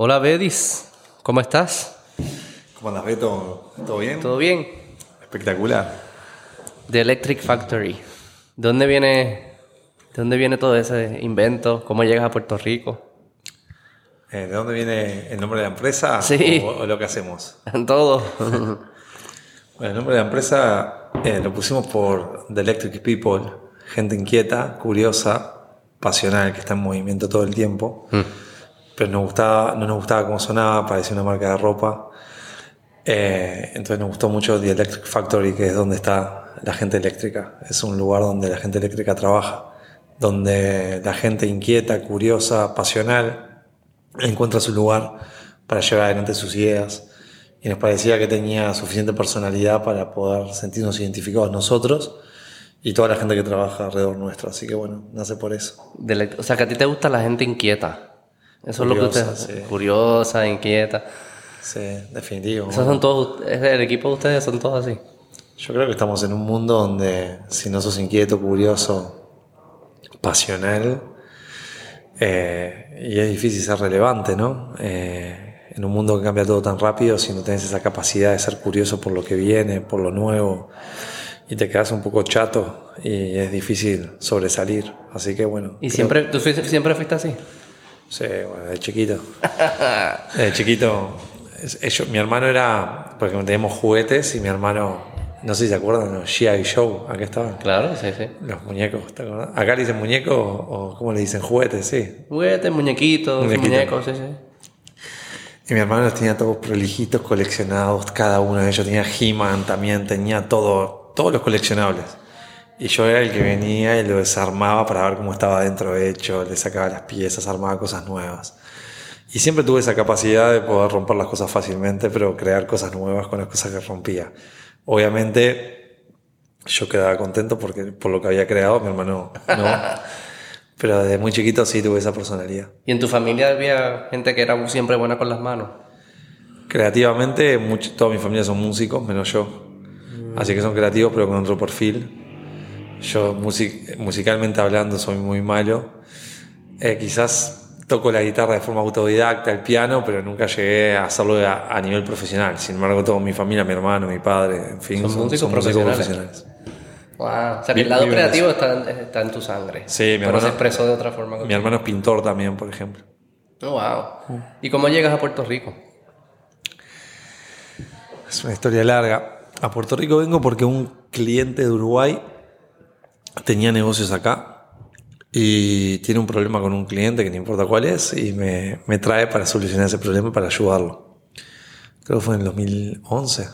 Hola Bedis, ¿cómo estás? ¿Cómo andas, Beto? ¿Todo bien? ¿Todo bien? Espectacular. The Electric Factory. ¿De dónde viene, de dónde viene todo ese invento? ¿Cómo llegas a Puerto Rico? Eh, ¿De dónde viene el nombre de la empresa? Sí. ¿O, o lo que hacemos? Todo. Bueno, el nombre de la empresa eh, lo pusimos por The Electric People, gente inquieta, curiosa, pasional, que está en movimiento todo el tiempo. Pero nos gustaba, no nos gustaba cómo sonaba, parecía una marca de ropa. Eh, entonces nos gustó mucho The Electric Factory, que es donde está la gente eléctrica. Es un lugar donde la gente eléctrica trabaja, donde la gente inquieta, curiosa, pasional, encuentra su lugar para llevar adelante sus ideas. Y nos parecía que tenía suficiente personalidad para poder sentirnos identificados nosotros y toda la gente que trabaja alrededor nuestro. Así que bueno, nace por eso. O sea, que a ti te gusta la gente inquieta. Eso es lo que Curiosa, usted... sí. Curiosa, inquieta. Sí, definitivo. Esos son todos... El equipo de ustedes son todos así. Yo creo que estamos en un mundo donde si no sos inquieto, curioso, pasional, eh, y es difícil ser relevante, ¿no? Eh, en un mundo que cambia todo tan rápido, si no tenés esa capacidad de ser curioso por lo que viene, por lo nuevo, y te quedas un poco chato y es difícil sobresalir. Así que bueno. ¿Y creo- siempre, tú siempre fuiste así? Sí, bueno, de chiquito. De chiquito. ellos- mi hermano era. Porque teníamos juguetes y mi hermano. No sé si se acuerdan, los G.I. Show. Acá estaban. Claro, sí, sí. Los muñecos, ¿te acordás? Acá le dicen muñeco o, ¿cómo le dicen? Juguetes, sí. Juguetes, muñequitos, Muñequitos. muñecos, sí, sí. Y mi hermano los tenía todos prolijitos, coleccionados, cada uno de ellos. Tenía He-Man también, tenía todo, todos los coleccionables. Y yo era el que venía y lo desarmaba para ver cómo estaba dentro hecho, le sacaba las piezas, armaba cosas nuevas. Y siempre tuve esa capacidad de poder romper las cosas fácilmente, pero crear cosas nuevas con las cosas que rompía. Obviamente, yo quedaba contento porque, por lo que había creado, mi hermano no. pero desde muy chiquito sí tuve esa personalidad. ¿Y en tu familia había gente que era siempre buena con las manos? Creativamente, much- toda mi familia son músicos, menos yo. Así que son creativos, pero con otro perfil. Yo, music- musicalmente hablando, soy muy malo. Eh, quizás toco la guitarra de forma autodidacta, el piano, pero nunca llegué a hacerlo a, a nivel profesional. Sin embargo, toda mi familia, mi hermano, mi padre, en fin, Son músicos profesionales. Wow. O sea, que el lado creativo está, en- está en tu sangre. Sí, mi Pero hermano- se expresó de otra forma. Mi hermano es pintor también, por ejemplo. Oh, wow. ¿Y cómo llegas a Puerto Rico? Es una historia larga. A Puerto Rico vengo porque un cliente de Uruguay tenía negocios acá y tiene un problema con un cliente que no importa cuál es y me, me trae para solucionar ese problema, para ayudarlo. Creo que fue en el 2011.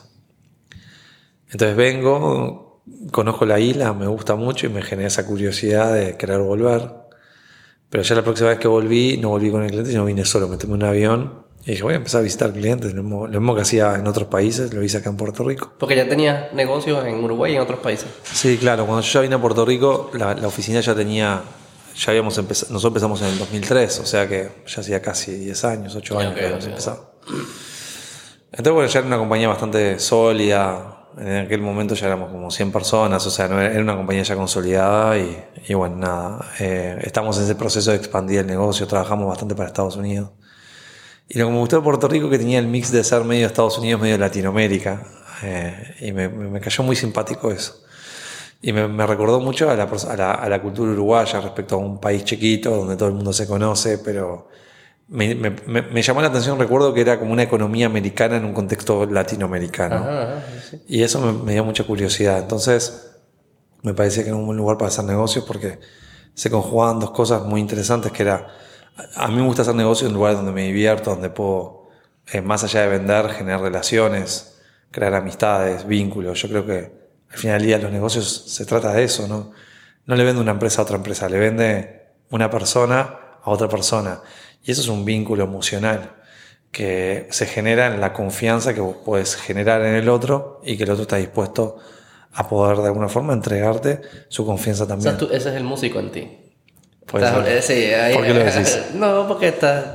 Entonces vengo, conozco la isla, me gusta mucho y me genera esa curiosidad de querer volver. Pero ya la próxima vez que volví, no volví con el cliente, sino vine solo, me tomé un avión y dije, voy a empezar a visitar clientes, lo mismo, lo mismo que hacía en otros países, lo hice acá en Puerto Rico. Porque ya tenías negocios en Uruguay y en otros países. Sí, claro, cuando yo ya vine a Puerto Rico, la, la oficina ya tenía, ya habíamos empezado, nosotros empezamos en el 2003, o sea que ya hacía casi 10 años, 8 años que habíamos empezado. Entonces, bueno, ya era una compañía bastante sólida, en aquel momento ya éramos como 100 personas, o sea, no era, era una compañía ya consolidada y, y bueno, nada, eh, estamos en ese proceso de expandir el negocio, trabajamos bastante para Estados Unidos. Y lo que me gustó de Puerto Rico que tenía el mix de ser medio Estados Unidos, medio Latinoamérica. eh, y me, cayó muy simpático eso. Y me, me recordó mucho a la, pers- a, la, a la cultura uruguaya respecto a un país chiquito donde todo el mundo se conoce, pero me, llamó la atención, recuerdo que era como una economía americana en un contexto latinoamericano. Ajá, ajá, sí, sí. Y eso me, me dio mucha curiosidad. Entonces, me parecía que era un buen lugar para hacer negocios porque se conjugaban dos cosas muy interesantes que era, a mí me gusta hacer negocios en lugares donde me divierto, donde puedo, eh, más allá de vender, generar relaciones, crear amistades, vínculos. Yo creo que al final del día los negocios se trata de eso, ¿no? No le vende una empresa a otra empresa, le vende una persona a otra persona. Y eso es un vínculo emocional que se genera en la confianza que vos puedes generar en el otro y que el otro está dispuesto a poder de alguna forma entregarte su confianza O también. sea, tú- ese es el músico en ti. Ser. eh, sí, ahí- ¿Por qué lo decís? No, porque estás,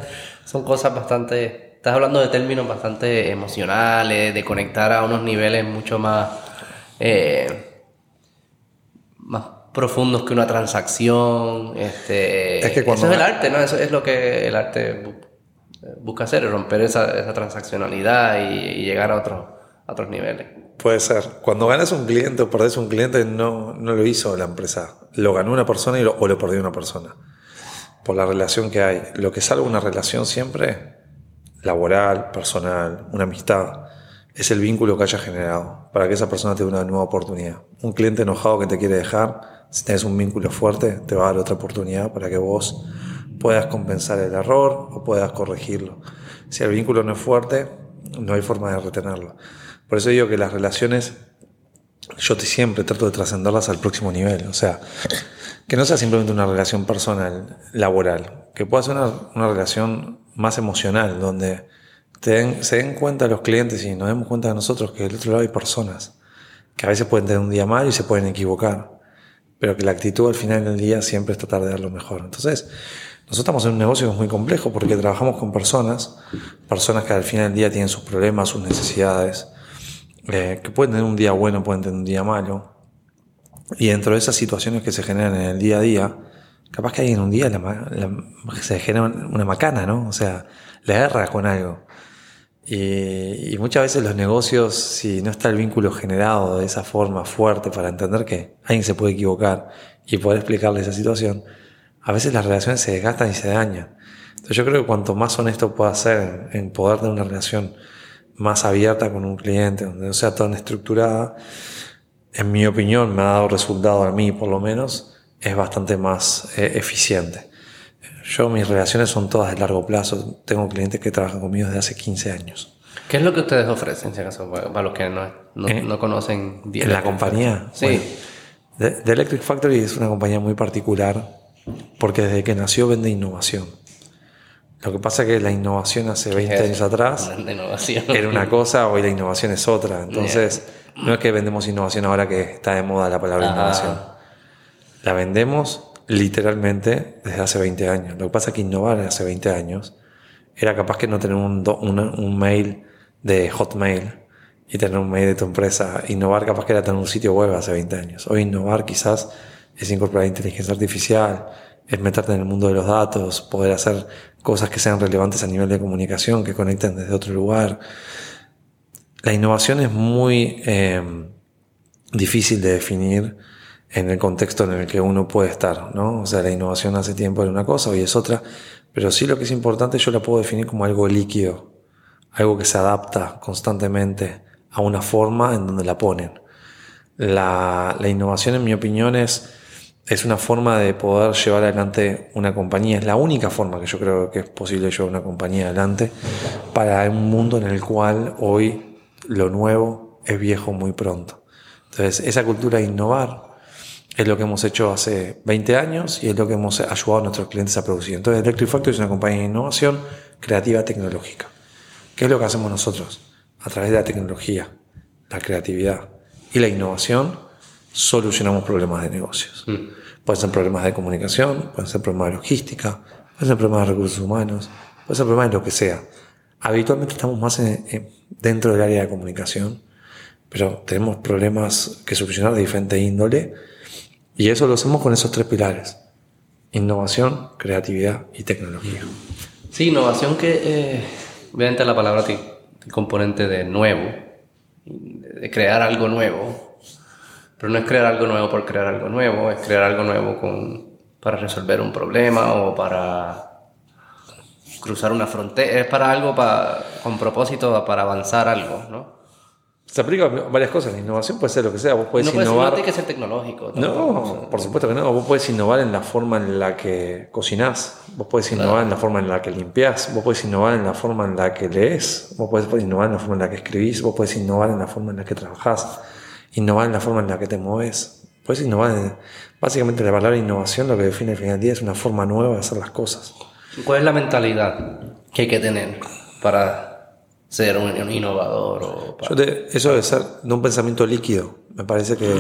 son cosas bastante... Estás hablando de términos bastante emocionales, de conectar a unos niveles mucho más... eh, más profundos que una transacción. Este, Es que cuando- Eso es el arte, ¿no? Eso es lo que el arte busca hacer, romper esa, esa transaccionalidad y, y llegar a, otro, a otros niveles. Puede ser. Cuando ganas un cliente o perdés un cliente, no, no lo hizo la empresa. Lo ganó una persona y lo, o lo perdió una persona. Por la relación que hay. Lo que salva una relación siempre, laboral, personal, una amistad, es el vínculo que haya generado para que esa persona tenga una nueva oportunidad. Un cliente enojado que te quiere dejar, si tienes un vínculo fuerte, te va a dar otra oportunidad para que vos puedas compensar el error o puedas corregirlo. Si el vínculo no es fuerte, no hay forma de retenerlo. Por eso digo que las relaciones, yo siempre trato de trascenderlas al próximo nivel. O sea, que no sea simplemente una relación personal, laboral, que pueda ser una, relación más emocional, donde se den cuenta los clientes y nos demos cuenta de nosotros que del otro lado hay personas que a veces pueden tener un día mal y se pueden equivocar, pero que la actitud al final del día siempre es tratar de dar lo mejor. Entonces, nosotros estamos en un negocio que es muy complejo porque trabajamos con personas, personas que al final del día tienen sus problemas, sus necesidades, eh, que pueden tener un día bueno, pueden tener un día malo. Y dentro de esas situaciones que se generan en el día a día, capaz que hay en un día se genera una macana, ¿no? O sea, la guerra con algo. Y, muchas veces los negocios, si no está el vínculo generado de esa forma fuerte para entender que alguien se puede equivocar y poder explicarle esa situación, a veces las relaciones se desgastan y se dañan. Entonces yo creo que cuanto más honesto pueda ser en, en poder tener una relación más abierta con un cliente, donde no sea tan estructurada, en mi opinión, me ha dado resultado a mí por lo menos, es bastante más eh, eficiente. Yo mis relaciones son todas de largo plazo. Tengo clientes que trabajan conmigo desde hace 15 años. ¿Qué es lo que ustedes ofrecen, si acaso, para los que no, no, ¿Eh? no conocen ¿En la compañía? Sí. Bueno, The Electric Factory es una compañía muy particular porque desde que nació vende innovación. Lo que pasa es que la innovación hace 20 es? años atrás era una cosa, hoy la innovación es otra. Entonces, no es que vendemos innovación ahora que está de moda la palabra innovación. La vendemos literalmente desde hace 20 años. Lo que pasa es que innovar hace 20 años era capaz que no tener un, do- una- un mail de Hotmail y tener un mail de tu empresa. Innovar capaz que era tener un sitio web hace 20 años. Hoy innovar quizás es incorporar inteligencia artificial, es meterte en el mundo de los datos, poder hacer cosas que sean relevantes a nivel de comunicación, que conecten desde otro lugar. La innovación es muy eh, difícil de definir en el contexto en el que uno puede estar, ¿no? O sea, la innovación hace tiempo era una cosa, hoy es otra, pero sí lo que es importante yo la puedo definir como algo líquido, algo que se adapta constantemente a una forma en donde la ponen. La, la innovación, en mi opinión, es, es una forma de poder llevar adelante una compañía. Es la única forma que yo creo que es posible llevar una compañía adelante para un mundo en el cual hoy lo nuevo es viejo muy pronto. Entonces, esa cultura de innovar es lo que hemos hecho hace 20 años y es lo que hemos ayudado a nuestros clientes a producir. Entonces, Electric Factory es una compañía de innovación creativa tecnológica. ¿Qué es lo que hacemos nosotros? A través de la tecnología, la creatividad y la innovación, solucionamos problemas de negocios. Pueden ser problemas de comunicación, pueden ser problemas de logística, pueden ser problemas de recursos humanos, pueden ser problemas de lo que sea. Habitualmente estamos más en- en- dentro del área de comunicación, pero tenemos problemas que solucionar de diferente índole y eso lo hacemos con esos tres pilares. Innovación, creatividad y tecnología. Sí, innovación que eh, obviamente la palabra componente de nuevo, de crear algo nuevo, pero no es crear algo nuevo por crear algo nuevo, es crear algo nuevo con, para resolver un problema o para cruzar una frontera, es para algo pa- con propósito para avanzar algo, ¿no? Se aplica a varias cosas. La innovación puede ser lo que sea. Vos podés no, ser- no innovar. tiene que ser tecnológico. tampoco, o sea, No, por supuesto que no. Vos podés innovar en la forma en la que cocinás. Vos podés innovar en la forma en la que limpiás. Vos podés innovar en la forma en la que lees. Vos podés innovar en la forma en la que escribís. Vos podés innovar en la forma en la que trabajás. Innovar en la forma en la que te mueves. Podés innovar en... Básicamente la palabra innovación lo que define al final del día es una forma nueva de hacer las cosas. ¿Cuál es la mentalidad que hay que tener para ser un, un innovador? O para- Yo te- eso debe ser de un pensamiento líquido. Me parece que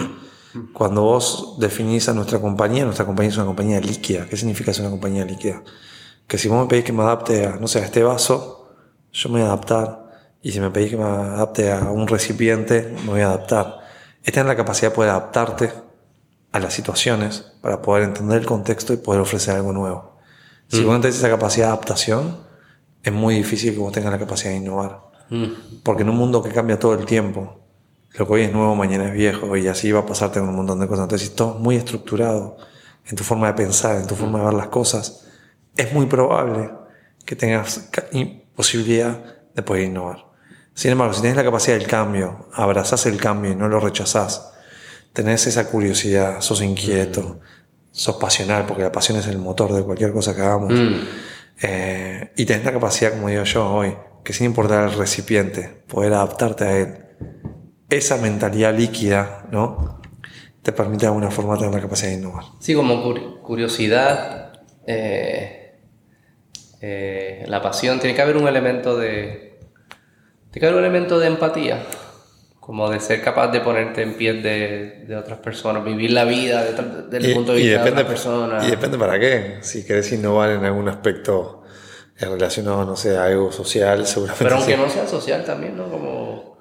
cuando vos definís a nuestra compañía, nuestra compañía es una compañía líquida. ¿Qué significa ser una compañía líquida? Que si vos me pedís que me adapte a, no sé, a este vaso, yo me voy a adaptar. Y si me pedís que me adapte a un recipiente, me voy a adaptar. Es tener la capacidad de poder adaptarte a las situaciones para poder entender el contexto y poder ofrecer algo nuevo. Si vos no tenés esa capacidad de adaptación, es muy difícil que vos tengas la capacidad de innovar. Mm. Porque en un mundo que cambia todo el tiempo, lo que hoy es nuevo, mañana es viejo, y así va a pasarte con un montón de cosas. Entonces, si todo es muy estructurado en tu forma de pensar, en tu forma de ver las cosas, es muy probable que tengas posibilidad de poder innovar. Sin embargo, si tienes la capacidad del cambio, abrazás el cambio y no lo rechazás, tenés esa curiosidad, sos inquieto, sos pasional, porque la pasión es el motor de cualquier cosa que hagamos. Mm. Eh, y tenés la capacidad, como digo yo hoy, que sin importar el recipiente, poder adaptarte a él. Esa mentalidad líquida, ¿no? Te permite de alguna forma tener la capacidad de innovar. Sí, como curi- curiosidad, eh, eh, la pasión, tiene que haber un elemento de. Que haber un elemento de empatía, como de ser capaz de ponerte en piel de, de otras personas, vivir la vida desde el punto de vista de otras personas. y depende para qué. Si querés innovar en algún aspecto relacionado, no sé, a algo social, seguramente. Pero sí. aunque no sea social también, ¿no? Como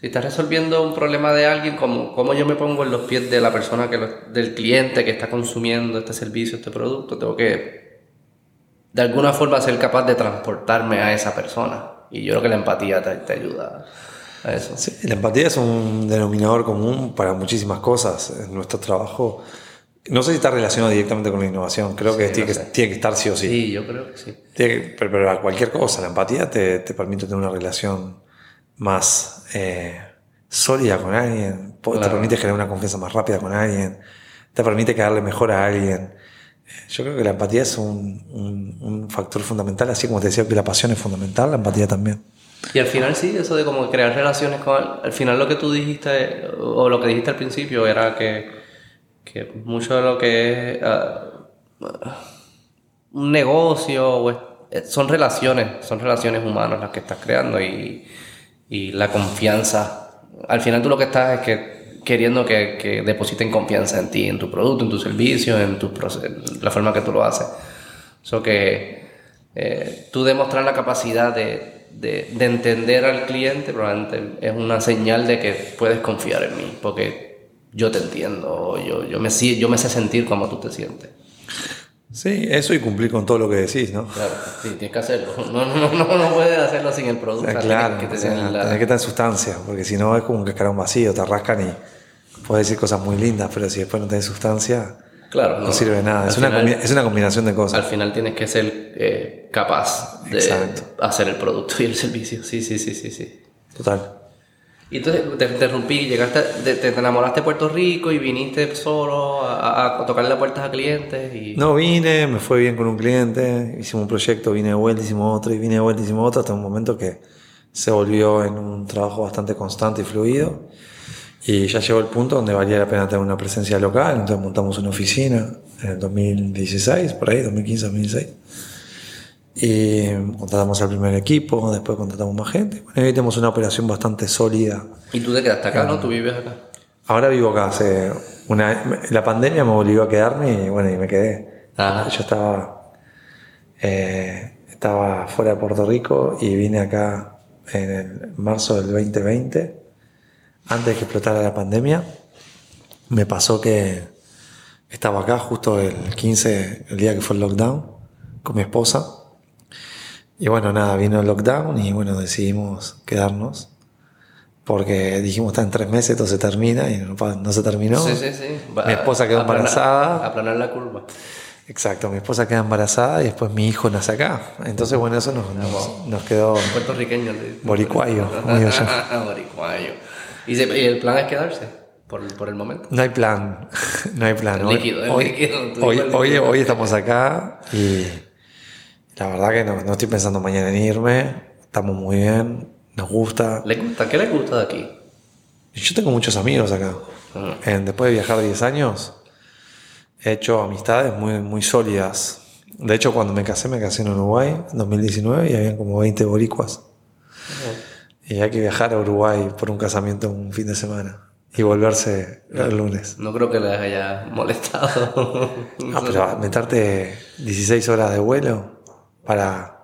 si estás resolviendo un problema de alguien, como cómo yo me pongo en los pies de la persona que lo- del cliente que está consumiendo este servicio, este producto, tengo que de alguna forma ser capaz de transportarme a esa persona. Y yo creo que la empatía te, te ayuda a eso. Sí, la empatía es un denominador común para muchísimas cosas en nuestro trabajo. No sé si está relacionado directamente con la innovación, creo que, tiene, que tiene que estar sí o sí. Sí, yo creo que sí. Tiene que- pero, pero a cualquier cosa, la empatía te, te permite tener una relación más eh, sólida con alguien, te permite generar una confianza más rápida con alguien, te permite quedarle mejor a alguien. Yo creo que la empatía es un, un- factor fundamental, así como te decía que la pasión es fundamental, la empatía también. Y al final sí, eso de como crear relaciones con... Al final lo que tú dijiste, o lo que dijiste al principio, era que, que mucho de lo que es ah, un negocio eh, son relaciones, son relaciones humanas las que estás creando y, y la confianza. Al final tú lo que estás es que queriendo que, que depositen confianza en ti, en tu producto, en tu servicio, en tu la forma que tú lo haces. So que eh, tú demostrar la capacidad de, de- de entender al cliente probablemente es una señal de que puedes confiar en mí, porque yo te entiendo, yo, yo, me, yo me sé sentir como tú te sientes. Sí, eso y cumplir con todo lo que decís, ¿no? Claro, sí, tienes que hacerlo. No, no, no, no puedes hacerlo sin el producto. Ah, o sea, claro, tienes que o sea, la- que tener sustancia, porque si no es como un cascarón vacío, te rascan y puedes decir cosas muy lindas, pero si después no tenés sustancia, Claro, no, sirve de nada. Al Es una, final- combi- es una combinación de Al cosas. final tienes que ser eh, capaz de Exacto. hacer el producto y el servicio. Sí, sí, sí, sí, sí. Total. Y entonces te interrumpí, llegaste, te, te enamoraste de Puerto Rico y viniste solo a, a, a tocarle puertas a clientes y... No vine, me fue bien con un cliente, hicimos un proyecto, vine de vuelta, hicimos otro, y vine de vuelta, hicimos otro, hasta un momento que se volvió en un trabajo bastante constante y fluido. Y ya llegó el punto donde valía la pena tener una presencia local, entonces montamos una oficina en el 2016, por ahí, 2015, 2016. Y contratamos al primer equipo, después contratamos más gente. Bueno, hoy tenemos una operación bastante sólida. Y tú te quedaste acá, ¿no? Tú vives acá. Ahora vivo acá, hace una, la pandemia me obligó a quedarme y bueno, y me quedé. Ajá. Yo estaba, eh, estaba fuera de Puerto Rico y vine acá en el marzo del 2020, antes de que explotara la pandemia. Me pasó que estaba acá justo el 15, el día que fue el lockdown, con mi esposa. Y bueno, nada, vino el lockdown y bueno, decidimos quedarnos. Porque dijimos, está en tres meses, esto se termina y no, se terminó. Sí, sí, sí. Va- Mi esposa quedó aplanar- embarazada. Aplanar la curva. Exacto, mi esposa queda embarazada y después mi hijo nace acá. Entonces, bueno, eso nos, nos, nos quedó Puertorriqueño. boricuayo, digo yo. Boricuayo. ¿Y, se- y el plan es quedarse por, por el momento. No hay plan, no hay plan. Hoy, Líquido, es hoy, líquido, hoy, hoy estamos acá y la verdad que no, no estoy pensando mañana en irme. Estamos muy bien, nos gusta. ¿Le gusta? ¿Qué le gusta de aquí? Yo tengo muchos amigos acá. Ah. En- después de viajar 10 años, he hecho amistades muy, muy sólidas. De hecho, cuando me casé, me casé en Uruguay en 2019 y habían como 20 boricuas. Y hay que viajar a Uruguay por un casamiento un fin de semana y volverse el lunes. No creo que les haya molestado. Ah, pero meterte 16 horas de vuelo para,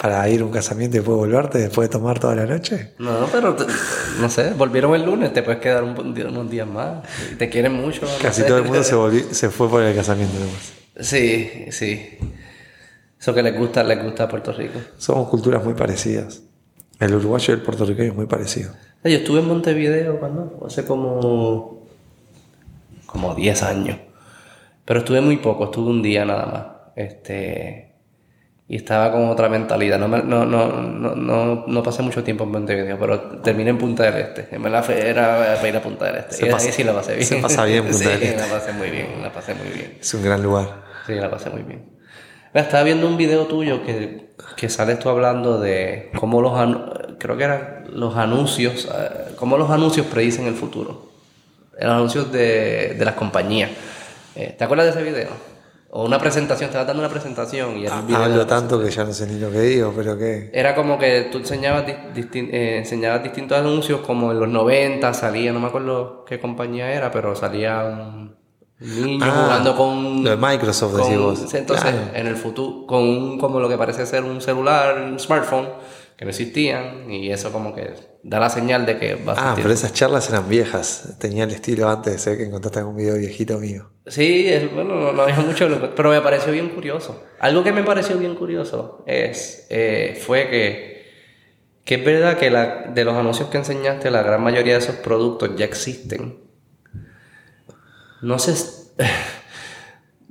para ir a un casamiento y después volverte después de tomar toda la noche. No, pero no sé, volvieron el lunes, te puedes quedar un, unos días más. Te quieren mucho. no Casi sé. todo el mundo se, volvi- se fue por el casamiento. además. Sí, sí. Eso que les gusta, les gusta a Puerto Rico. Somos culturas muy parecidas. El uruguayo y el puertorriqueño es muy parecido. Yo estuve en Montevideo cuando, hace como, como 10 años. Pero estuve muy poco, estuve un día nada más. Este, y estaba con otra mentalidad. No, me- no, no, no, no, pasé mucho tiempo en Montevideo, pero terminé en Punta del Este. En verdad era para ir a Punta del Este. Se y pasa- sí la pasé bien. se pasa bien en Punta del Este. la pasé muy bien, la pasé muy bien. Es un gran lugar. Sí, la pasé muy bien. Estaba viendo un video tuyo que, que sales tú hablando de cómo los creo que eran los anuncios, eh, cómo los anuncios predicen el futuro. Los anuncios de, de las compañías. Eh, ¿Te acuerdas de ese video? O una presentación, estabas dando una presentación y era un video de Hablo tanto que ya no sé ni lo que digo, pero que. era como que tú enseñabas, eh, enseñabas distintos anuncios, como en los 90 salía, no me acuerdo qué compañía era, pero salía un niño Ah, jugando con... lo de Microsoft, con- vos. Entonces, Claro. en el futuro, con un, como lo que parece ser un celular, un smartphone, que no existían, y eso como que da la señal de que va a Ah, pero esas charlas eran viejas. Tenía el estilo antes, sé que encontraste algún video viejito mío. Sí, es- bueno, no, no había mucho, pero me pareció bien curioso. Algo que me pareció bien curioso es, eh, fue que, que es verdad que la, de los anuncios que enseñaste, la gran mayoría de esos productos ya existen. No se,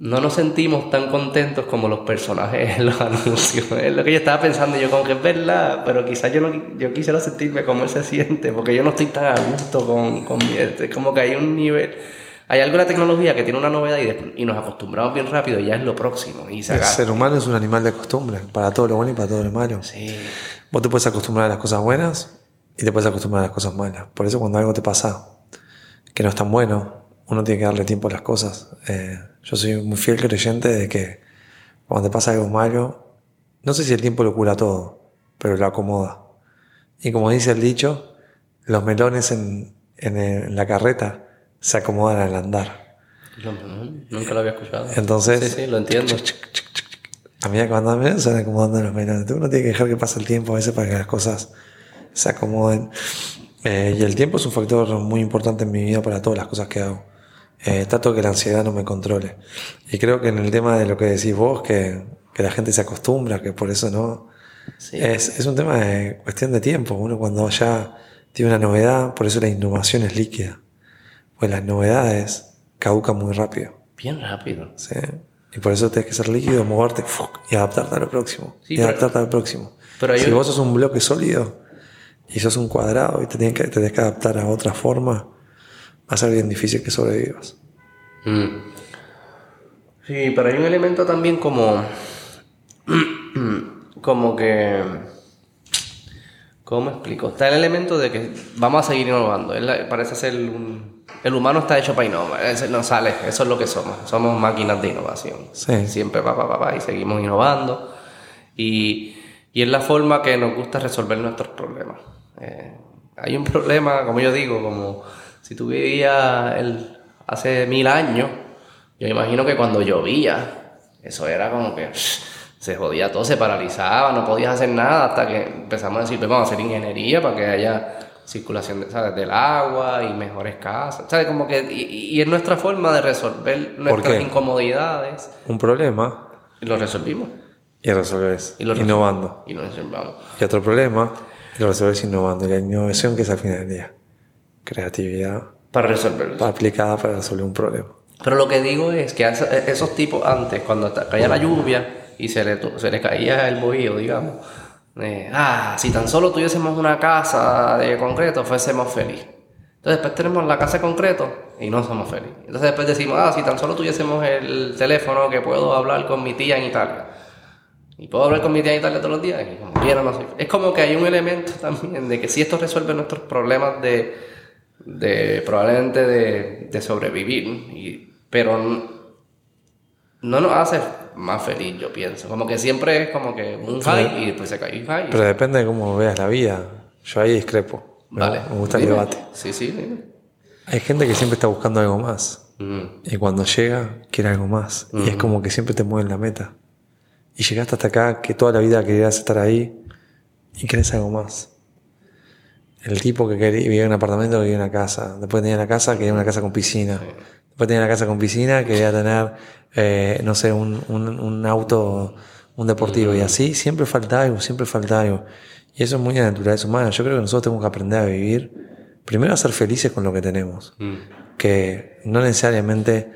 no nos sentimos tan contentos como los personajes en los anuncios. Es lo que yo estaba pensando, yo como que es verdad, pero quizás yo, no, yo quisiera sentirme como él se siente, porque yo no estoy tan a gusto con, con mi- es como que hay un nivel, hay algo en la tecnología que tiene una novedad y, de- y nos acostumbramos bien rápido, y ya es lo próximo, y se El ser humano es un animal de costumbre, para todo lo bueno y para todo lo malo. Sí, Vos te puedes acostumbrar a las cosas buenas y te puedes acostumbrar a las cosas malas. Por eso cuando algo te pasa que no es tan bueno, uno tiene que darle tiempo a las cosas. Eh, yo soy muy fiel creyente de que cuando te pasa algo malo, no sé si el tiempo lo cura todo, pero lo acomoda. Y como dice el dicho, los melones en, en, en la carreta se acomodan al andar. No, no, nunca lo había escuchado. Entonces, Sí, sí, lo entiendo. a van menos se van acomodando los melones. Uno tiene que dejar que pase el tiempo a veces para que las cosas se acomoden. Eh, y el tiempo es un factor muy importante en mi vida para todas las cosas que hago. Eh, trato que la ansiedad no me controle. Y creo que en el tema de lo que decís vos, que, que la gente se acostumbra, que por eso no. Sí. Es, es un tema de cuestión de tiempo. Uno cuando ya tiene una novedad, por eso la innovación es líquida. Pues las novedades caducan muy rápido. Bien rápido. ¿sí? Y por eso tienes que ser líquido, moverte y adaptarte a lo próximo. Sí, y pero- adaptarte al próximo. pero si vos sos un bloque sólido y sos un cuadrado y te tienes que, te tenés que adaptar a otra forma, va a ser bien difícil que sobrevivas. Mm. Sí, pero hay un elemento también como. como que. ¿Cómo explico? Está el elemento de que vamos a seguir innovando. Parece ser un. El humano está hecho para innovar. No sale, eso es lo que somos. Somos máquinas de innovación. Sí. Siempre pa, pa, pa, pa, y seguimos innovando. Y, y es la forma que nos gusta resolver nuestros problemas. Eh, hay un problema, como yo digo, como si tú vivías el, hace mil años, yo imagino que cuando llovía, eso era como que se jodía todo, se paralizaba, no podías hacer nada hasta que empezamos a decir, "Pues vamos a hacer ingeniería para que haya circulación de- ¿sabes? del agua y mejores casas. ¿Sabes? Como que, y, y es nuestra forma de resolver nuestras incomodidades. Un problema Y lo resolvimos. y resolves Y lo resol- innovando. Y lo resolvamos. Y otro problema y lo resolves innovando. Y la innovación que es al final del día. Creatividad Para resolverlo. aplicada para resolver un problema. Pero lo que digo es que a esos, tipos antes, cuando caía la lluvia y se le, se le caía el bohío, digamos, eh, ah, si tan solo tuviésemos una casa de concreto, fuésemos felices. Entonces después tenemos la casa de concreto y no somos felices. Entonces después decimos, ah, si tan solo tuviésemos el teléfono que puedo hablar con mi tía en Italia. Y puedo hablar con mi tía en Italia todos los días y como quiera no soy feliz. Es como que hay un elemento también de que si esto resuelve nuestros problemas de, de probablemente de, de sobrevivir, y, pero no nos hace más feliz, yo pienso. Como que siempre es como que un high y después se cae un high. Pero depende de cómo veas la vida. Yo ahí discrepo. Vale. Me gusta el Dime. debate. Sí, sí, dime. Hay gente que siempre está buscando algo más. Mm, Y cuando llega, quiere algo más. Y es como que siempre te mueven la meta. Y llegaste hasta acá, que toda la vida querías estar ahí, y querés algo más. El tipo que quería, vivía en un apartamento quería una casa. Después tenía una casa, quería una casa con piscina. Después tenía una casa con piscina, quería tener, eh, no sé, un, un, un auto, un deportivo. Y así siempre falta algo, siempre falta algo. Y eso es muy de la naturaleza humana. Yo creo que nosotros tenemos que aprender a vivir, primero a ser felices con lo que tenemos. Mm. Que no necesariamente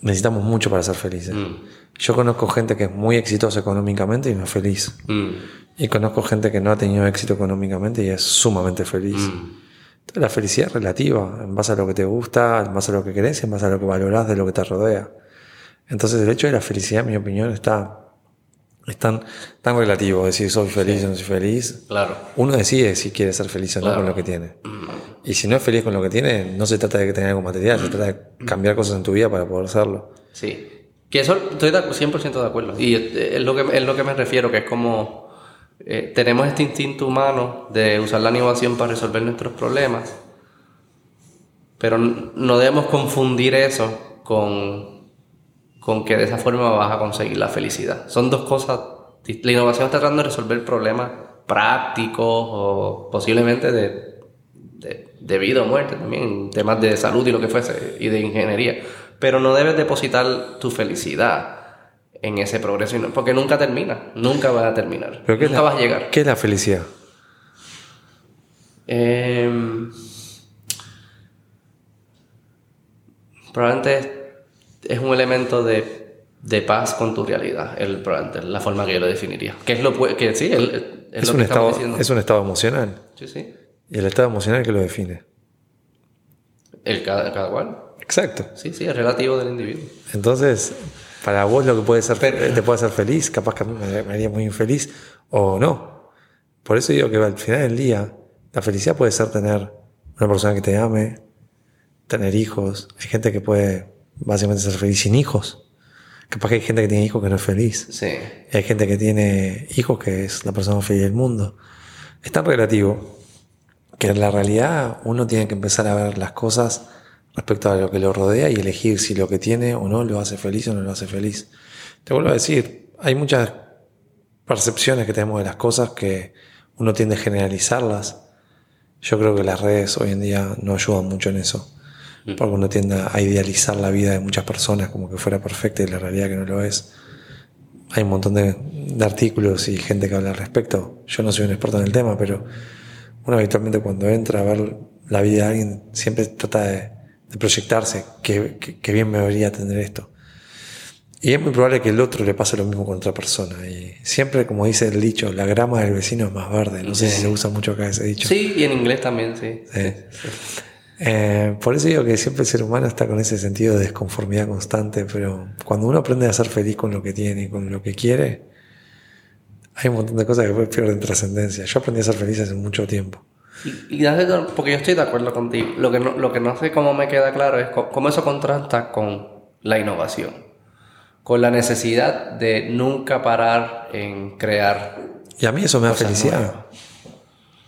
necesitamos mucho para ser felices. Mm. Yo conozco gente que es muy exitosa económicamente y no es feliz. Mm. Y conozco gente que no ha tenido éxito económicamente y es sumamente feliz. Mm. Entonces, la felicidad es relativa, en base a lo que te gusta, en base a lo que querés, en base a lo que valorás de lo que te rodea. Entonces el hecho de la felicidad, en mi opinión, está es tan, tan relativo, decir soy feliz o no soy feliz. Claro. Uno decide si quiere ser feliz o no Claro. con lo que tiene. Y si no es feliz con lo que tiene, no se trata de que tenga algo material, se trata de cambiar cosas en tu vida para poder serlo. Sí. Que eso estoy de acu- 100% de acuerdo. Y es, es lo que, es lo que me refiero, que es como eh, tenemos este instinto humano de usar la innovación para resolver nuestros problemas, pero no debemos confundir eso con, con que de esa forma vas a conseguir la felicidad. Son dos cosas. La innovación está tratando de resolver problemas prácticos o posiblemente de, de, de vida o muerte también, temas de salud y lo que fuese, y de ingeniería. Pero no debes depositar tu felicidad en ese progreso, porque nunca termina, nunca va a terminar, Pero ¿qué es nunca la- vas a llegar. ¿Qué es la felicidad? Em, probablemente es, un elemento de, de paz con tu realidad, el, probablemente, la forma que yo lo definiría. Que es lo que sí, el- es, Es, lo un que estado, diciendo. es un estado emocional. Sí, sí. Y el estado emocional que lo define. El cada, cada cual. Exacto. Sí, sí, es relativo del individuo. Entonces, para vos lo que puede ser, te puede hacer feliz, capaz que a mí me, me haría muy infeliz o no. Por eso digo que al final del día, la felicidad puede ser tener una persona que te ame, tener hijos. Hay gente que puede básicamente ser feliz sin hijos. Capaz que hay gente que tiene hijos que no es feliz. Sí. Y hay gente que tiene hijos que es la persona más feliz del mundo. Es tan relativo que en la realidad uno tiene que empezar a ver las cosas respecto a lo que lo rodea y elegir si lo que tiene o no lo hace feliz o no lo hace feliz. Te vuelvo a decir, hay muchas percepciones que tenemos de las cosas que uno tiende a generalizarlas. Yo creo que las redes hoy en día no ayudan mucho en eso. Porque uno tiende a idealizar la vida de muchas personas como que fuera perfecta y la realidad que no lo es. Hay un montón de, de artículos y gente que habla al respecto. Yo no soy un experto en el tema, pero uno habitualmente cuando entra a ver la vida de alguien siempre trata de, de proyectarse, que, que- que bien me debería tener esto. Y es muy probable que el otro le pase lo mismo con otra persona. Y siempre, como dice el dicho, la grama del vecino es más verde. No sé si se usa mucho acá ese dicho. Sí, y en inglés también, sí. Sí. Eh, por eso digo que siempre el ser humano está con ese sentido de desconformidad constante, pero cuando uno aprende a ser feliz con lo que tiene y con lo que quiere, hay un montón de cosas que después pierden trascendencia. Yo aprendí a ser feliz hace mucho tiempo. Y, y porque yo estoy de acuerdo contigo. Lo que, no, lo que no sé cómo me queda claro es co- cómo eso contrasta con la innovación. Con la necesidad de nunca parar en crear. Y a mí eso me da felicidad. nuevas.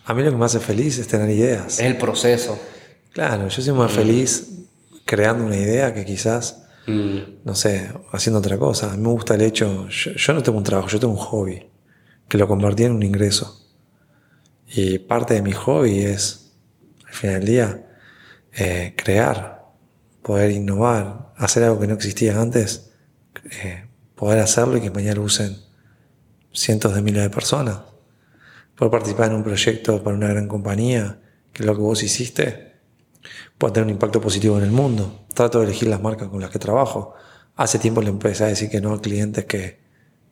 A mí lo que me hace feliz es tener ideas. Es el proceso. Claro, yo soy más feliz creando una idea que quizás, Mm, no sé, haciendo otra cosa. A mí me gusta el hecho, yo, yo no tengo un trabajo, yo tengo un hobby, que lo convertí en un ingreso. Y parte de mi hobby es, al final del día, eh, crear, poder innovar, hacer algo que no existía antes, eh, poder hacerlo y que mañana lo usen cientos de miles de personas. Poder participar en un proyecto para una gran compañía, que lo que vos hiciste pueda tener un impacto positivo en el mundo. Trato de elegir las marcas con las que trabajo. Hace tiempo le empecé a decir que no a clientes que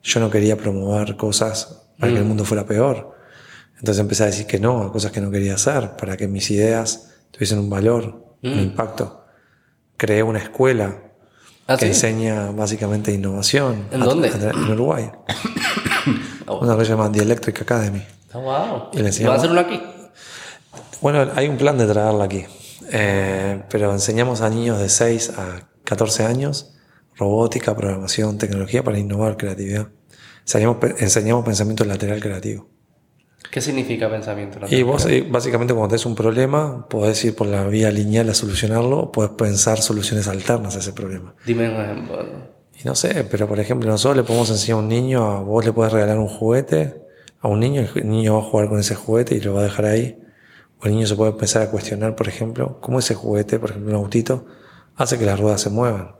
yo no quería promover cosas para que el mundo fuera peor. Entonces empecé a decir que no a cosas que no quería hacer, para que mis ideas tuviesen un valor, un impacto. Creé una escuela ¿Ah, que sí? enseña básicamente innovación. ¿En a- dónde? a- En Uruguay. Oh. Una que se llama The Electric Academy. Ah, wow. Y le ¿Y enseñamos- ¿Va a hacer uno aquí? Bueno, hay un plan de traerla aquí. Eh, pero enseñamos a niños de 6 a 14 años robótica, programación, tecnología para innovar creatividad. Enseñamos pensamiento lateral creativo. ¿Qué significa pensamiento? Y vos, eh, básicamente, cuando tenés un problema, podés ir por la vía lineal a solucionarlo, podés pensar soluciones alternas a ese problema. Dime un ejemplo. Y no sé, pero por ejemplo, nosotros le podemos enseñar a un niño, a vos le podés regalar un juguete a un niño, el niño va a jugar con ese juguete y lo va a dejar ahí. O el niño se puede empezar a cuestionar, por ejemplo, cómo ese juguete, por ejemplo, un autito, hace que las ruedas se muevan.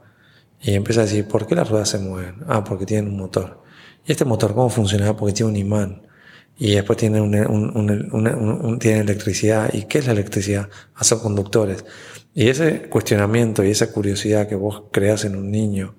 Y empieza a decir, ¿por qué las ruedas se mueven? Ah, porque tienen un motor. ¿y este motor cómo funciona? Porque tiene un imán. Y después tiene, un, tiene electricidad. ¿Y qué es la electricidad? Ah, son conductores. Y ese cuestionamiento y esa curiosidad que vos creas en un niño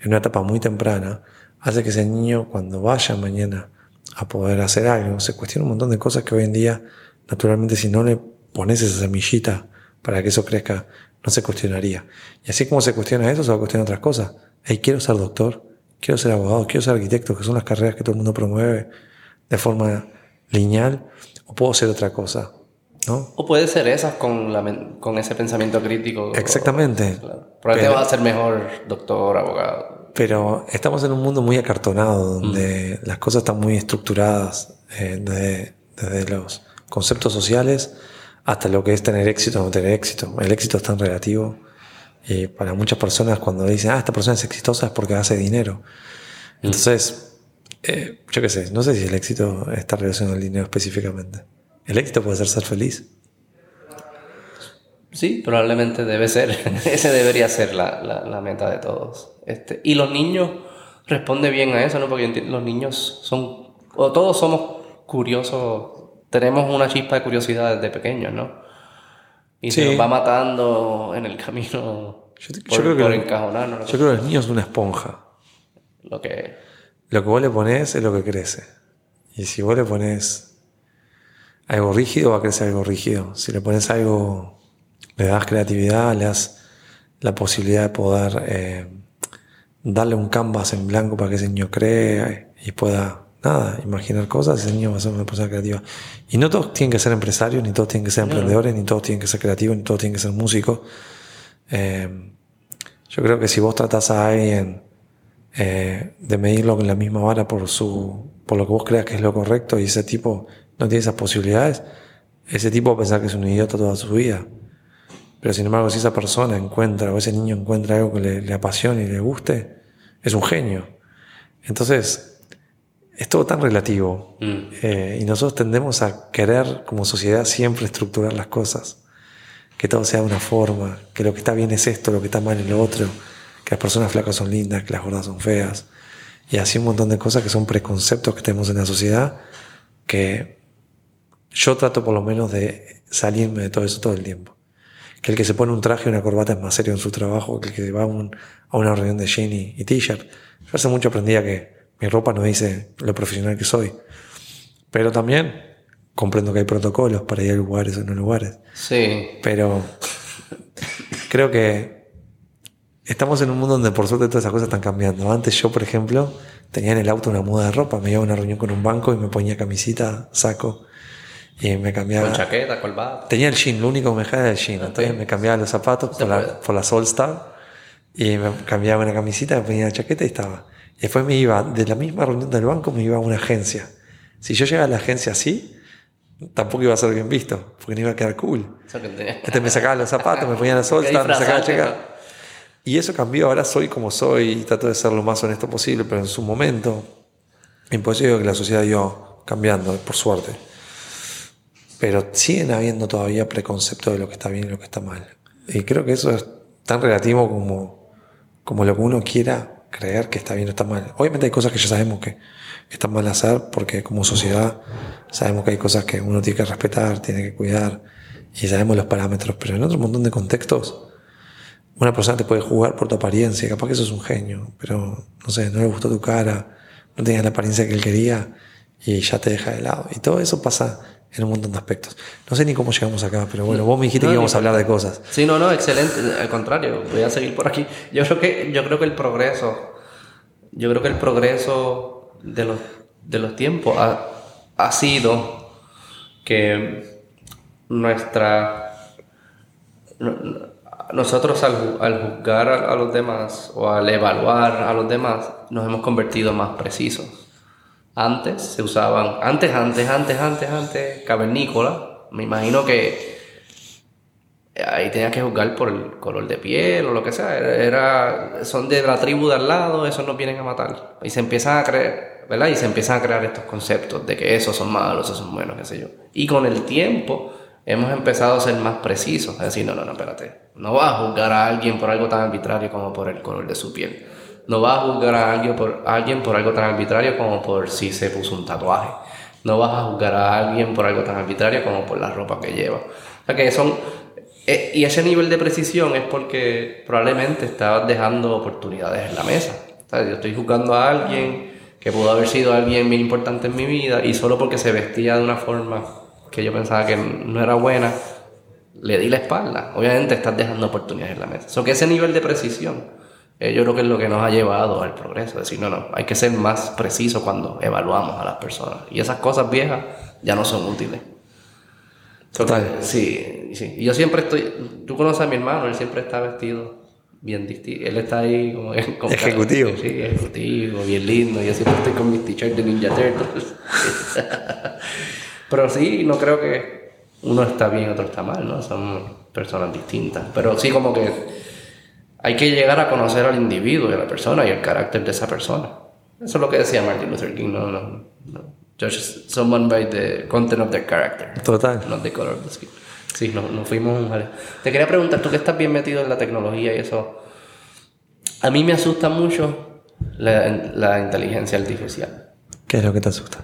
en una etapa muy temprana hace que ese niño cuando vaya mañana a poder hacer algo se cuestione un montón de cosas que hoy en día naturalmente si no le pones esa semillita para que eso crezca no se cuestionaría. Y así como se cuestiona eso, se va a cuestionar otras cosas. Hey, quiero ser doctor, quiero ser abogado, quiero ser arquitecto, que son las carreras que todo el mundo promueve de forma lineal, o puedo ser otra cosa. ¿no? O puede ser esas con, la, con ese pensamiento crítico. Exactamente. Probablemente va a ser mejor doctor, abogado. Pero estamos en un mundo muy acartonado, donde mm. las cosas están muy estructuradas eh, desde, desde, los conceptos sociales hasta lo que es tener éxito o no tener éxito. El éxito es tan relativo. Y para muchas personas cuando dicen, ah, esta persona es exitosa es porque hace dinero. Mm. Entonces, eh, yo qué sé, no sé si el éxito está relacionado al dinero específicamente. ¿El éxito puede ser ser feliz? Sí, probablemente debe ser. Ese debería ser la, la, meta de todos. Este, y los niños responden bien a eso, ¿no? Porque los niños son, o todos somos curiosos, tenemos una chispa de curiosidad desde pequeños, ¿no? Y se nos va matando en el camino yo, creo que Yo creo que el niño es una esponja. Lo que lo que vos le pones es lo que crece. Y si vos le pones algo rígido, va a crecer algo rígido. Si le pones algo, le das creatividad, le das la posibilidad de poder eh, darle un canvas en blanco para que ese niño cree y pueda, nada, imaginar cosas, ese niño va a ser una persona creativa. Y no todos tienen que ser empresarios, ni todos tienen que ser emprendedores, ni todos tienen que ser creativos, ni todos tienen que ser músicos. Eh, yo creo que si vos tratás a alguien eh, de medirlo con la misma vara por, su, por lo que vos creas que es lo correcto y ese tipo no tiene esas posibilidades, ese tipo va a pensar que es un idiota toda su vida. Pero sin embargo, si esa persona encuentra o ese niño encuentra algo que le, apasione y le guste, es un genio. Entonces, es todo tan relativo. Mm. Eh, y nosotros tendemos a querer como sociedad siempre estructurar las cosas. Que todo sea de una forma, que lo que está bien es esto, lo que está mal es lo otro que las personas flacas son lindas, que las gordas son feas, y así un montón de cosas que son preconceptos que tenemos en la sociedad, que yo trato por lo menos de salirme de todo eso todo el tiempo. Que el que se pone un traje y una corbata es más serio en su trabajo que el que va a, una reunión de jean y, t-shirt. Yo hace mucho aprendí a que mi ropa no dice lo profesional que soy. Pero también comprendo que hay protocolos para ir a lugares o no lugares. Sí. Pero creo que estamos en un mundo donde por suerte todas esas cosas están cambiando. Antes yo, por ejemplo, tenía en el auto una muda de ropa, me iba a una reunión con un banco y me ponía camisita, saco y me cambiaba. Con chaqueta, colbata. Tenía el jean, lo único que me dejaba era el jean. Entonces me cambiaba los zapatos por la, por la Solstar y me cambiaba una camisita, me ponía la chaqueta y estaba. Y después me iba, de la misma reunión del banco, me iba a una agencia. Si yo llegaba a la agencia así, tampoco iba a ser bien visto, porque no iba a quedar cool. Este me sacaba los zapatos, me ponía la Solstar, me sacaba la chaqueta. Y eso cambió, ahora soy como soy y trato de ser lo más honesto posible, pero en su momento, imposible que la sociedad iba cambiando, por suerte. Pero siguen habiendo todavía preconceptos de lo que está bien y lo que está mal. Y creo que eso es tan relativo como, como lo que uno quiera creer que está bien o está mal. Obviamente hay cosas que ya sabemos que están mal hacer porque como sociedad sabemos que hay cosas que uno tiene que respetar, tiene que cuidar y sabemos los parámetros, pero en otro montón de contextos una persona te puede jugar por tu apariencia, capaz que eso es un genio, pero no sé, no le gustó tu cara, no tenías la apariencia que él quería y ya te deja de lado. Y todo eso pasa en un montón de aspectos. No sé ni cómo llegamos acá, pero bueno, vos me dijiste que íbamos a hablar de cosas. Sí, no, no, excelente. Al contrario, voy a seguir por aquí. Yo creo que, yo creo que el progreso, yo creo que el progreso de los, de los tiempos ha, ha sido que nuestra nosotros al, juzgar a, los demás o al evaluar a los demás nos hemos convertido más precisos. Antes se usaban, antes, antes, antes, antes, antes, cavernícola. Me imagino que ahí tenía que juzgar por el color de piel o lo que sea. Era, son de la tribu de al lado, esos nos vienen a matar. Y se empiezan a creer, ¿verdad? Y se empiezan a crear estos conceptos de que esos son malos, esos son buenos, qué sé yo. Y con el tiempo hemos empezado a ser más precisos, a decir, no, no, no, espérate, no vas a juzgar a alguien por algo tan arbitrario como por el color de su piel. No vas a juzgar a alguien por, alguien por algo tan arbitrario como por si se puso un tatuaje. No vas a juzgar a alguien por algo tan arbitrario como por la ropa que lleva. O sea que son... eh, y ese nivel de precisión es porque probablemente estabas dejando oportunidades en la mesa. O sea, yo estoy juzgando a alguien que pudo haber sido alguien bien importante en mi vida y solo porque se vestía de una forma que yo pensaba que no era buena, le di la espalda. Obviamente estás dejando oportunidades en la mesa. So que ese nivel de precisión, eh, yo creo que es lo que nos ha llevado al progreso. Decir, no, no, hay que ser más preciso cuando evaluamos a las personas. Y esas cosas viejas ya no son útiles. So que, Total. sí, sí. Y yo siempre estoy. Tú conoces a mi hermano, él siempre está vestido bien distinto. Él está ahí como. con- Ejecutivo. Sí, ejecutivo, bien lindo. Yo siempre estoy con mis t-shirts de Ninja Turtles. Pero sí, no creo que uno está bien y otro está mal, ¿no? Son personas distintas. Pero sí, como que hay que llegar a conocer al individuo y a la persona y el carácter de esa persona. Eso es lo que decía Martin Luther King, no, no, no. Judge someone by the content of their character, Total. not the color of the skin. Sí, no, no fuimos... vale. Te quería preguntar, tú que estás bien metido en la tecnología y eso, a mí me asusta mucho la, la inteligencia artificial. ¿Qué es lo que te asusta?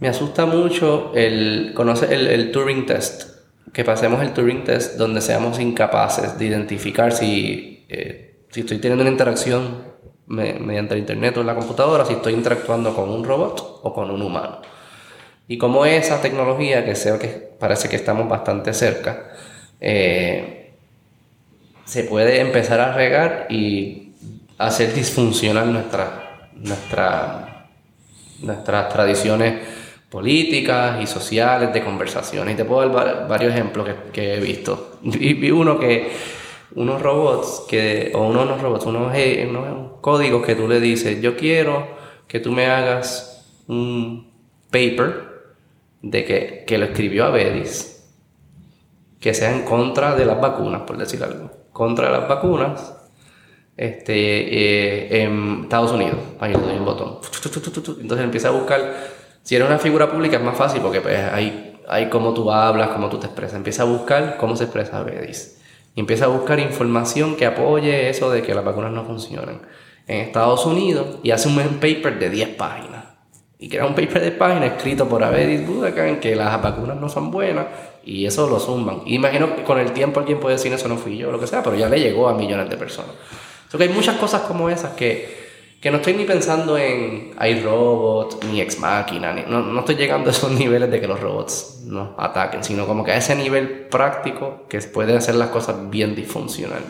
Me asusta mucho el. ¿Conoces el, el Turing Test? Que pasemos el Turing Test donde seamos incapaces de identificar si, eh, si estoy teniendo una interacción me- mediante el internet o la computadora, si estoy interactuando con un robot o con un humano. Y como esa tecnología, que sé que parece que estamos bastante cerca, eh, se puede empezar a regar y hacer disfuncionar nuestra, nuestra, nuestras tradiciones políticas y sociales de conversaciones. Y te puedo dar va- varios ejemplos que, he visto. Vi, vi uno que unos robots que o uno no robots, unos, unos códigos que tú le dices, yo quiero que tú me hagas un paper de que, que lo escribió Avedis que sea en contra de las vacunas, por decir algo. Contra las vacunas, este, eh, en Estados Unidos. Ahí le doy un botón. Entonces empieza a buscar. Si eres una figura pública es más fácil porque pues, hay, hay cómo tú hablas, cómo tú te expresas. Empieza a buscar cómo se expresa Bedis. Y empieza a buscar información que apoye eso de que las vacunas no funcionan en Estados Unidos y hace un paper de 10 páginas. Y crea un paper de páginas escrito por Avedis Budakan que las vacunas no son buenas y eso lo zumban. Imagino que con el tiempo alguien puede decir eso no fui yo, lo que sea, pero ya le llegó a millones de personas. So que hay muchas cosas como esas que, que no estoy ni pensando en iRobot, ni Ex Máquina, no, no estoy llegando a esos niveles de que los robots nos ataquen, sino como que a ese nivel práctico que puede hacer las cosas bien disfuncional.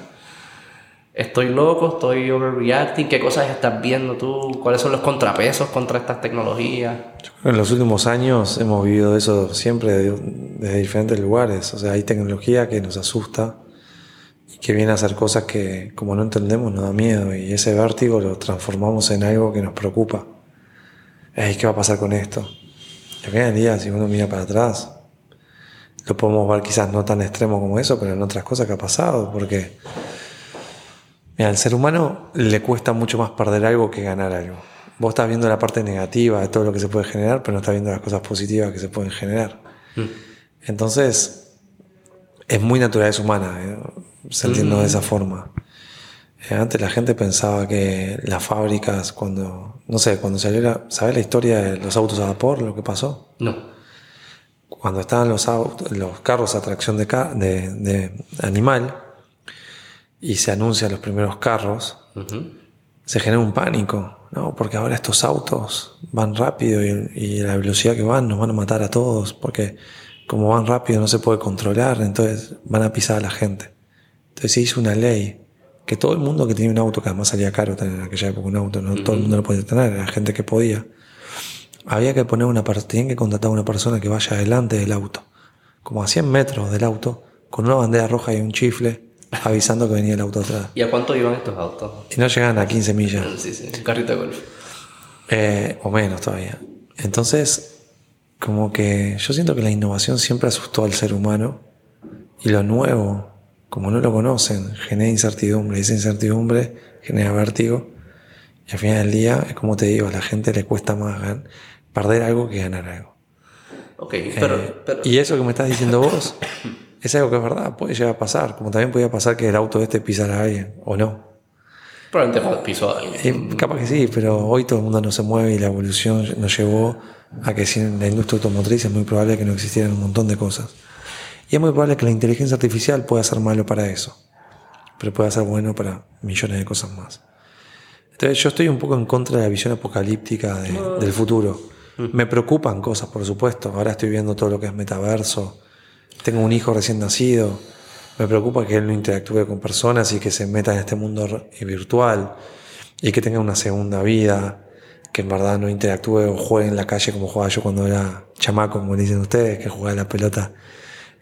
Estoy loco, estoy overreacting, ¿qué cosas estás viendo tú? ¿Cuáles son los contrapesos contra estas tecnologías? En los últimos años hemos vivido eso siempre de- desde diferentes lugares. O sea, hay tecnología que nos asusta que viene a hacer cosas que, como no entendemos, nos da miedo. Y ese vértigo lo transformamos en algo que nos preocupa. Ey, ¿Qué va a pasar con esto? Y al final del día, si uno mira para atrás, lo podemos ver quizás no tan extremo como eso, pero en otras cosas que ha pasado. Porque Mira, al ser humano le cuesta mucho más perder algo que ganar algo. Vos estás viendo la parte negativa de todo lo que se puede generar, pero no estás viendo las cosas positivas que se pueden generar. Entonces, es muy naturaleza humana ¿eh? Sentirnos de esa forma. Eh, antes la gente pensaba que las fábricas, cuando, no sé, cuando salió la, ¿sabes la historia de los autos a vapor, lo que pasó? No. cuando estaban los, autos, los carros a tracción de, ca- de- de animal y se anuncian los primeros carros, se genera un pánico, ¿no? Porque ahora estos autos van rápido y, y la velocidad que van nos van a matar a todos, porque como van rápido no se puede controlar, entonces van a pisar a la gente. Entonces se hizo una ley que todo el mundo que tenía un auto, que además salía caro tener en aquella época un auto, no todo el mundo lo podía tener, era gente que podía. Había que poner una tenían que contratar a una persona que vaya adelante del auto, como a 100 metros del auto, con una bandera roja y un chifle, avisando que venía el auto atrás. ¿Y a cuánto iban estos autos? Y no llegaban a 15 millas. Sí, sí, un carrito de golf. Eh, o menos todavía. Entonces, como que yo siento que la innovación siempre asustó al ser humano y lo nuevo, como no lo conocen, genera incertidumbre y esa incertidumbre genera vértigo y al final del día, es como te digo, a la gente le cuesta más gan- perder algo que ganar algo. Ok, pero, Eh, pero y eso que me estás diciendo vos es algo que es verdad, puede llegar a pasar, como también podía pasar que el auto este pisara a alguien o no. Probablemente pisó a alguien. Eh, capaz que sí, pero hoy todo el mundo no se mueve y la evolución nos llevó a que sin la industria automotriz es muy probable que no existieran un montón de cosas. Y es muy probable que la inteligencia artificial pueda ser malo para eso, pero pueda ser bueno para millones de cosas más. Entonces yo estoy un poco en contra de la visión apocalíptica de- del futuro. Me preocupan cosas, por supuesto. Ahora estoy viendo todo lo que es metaverso. Tengo un hijo recién nacido. Me preocupa que él no interactúe con personas y que se meta en este mundo r- virtual y que tenga una segunda vida, que en verdad no interactúe o juegue en la calle como jugaba yo cuando era chamaco, como dicen ustedes, que jugaba la pelota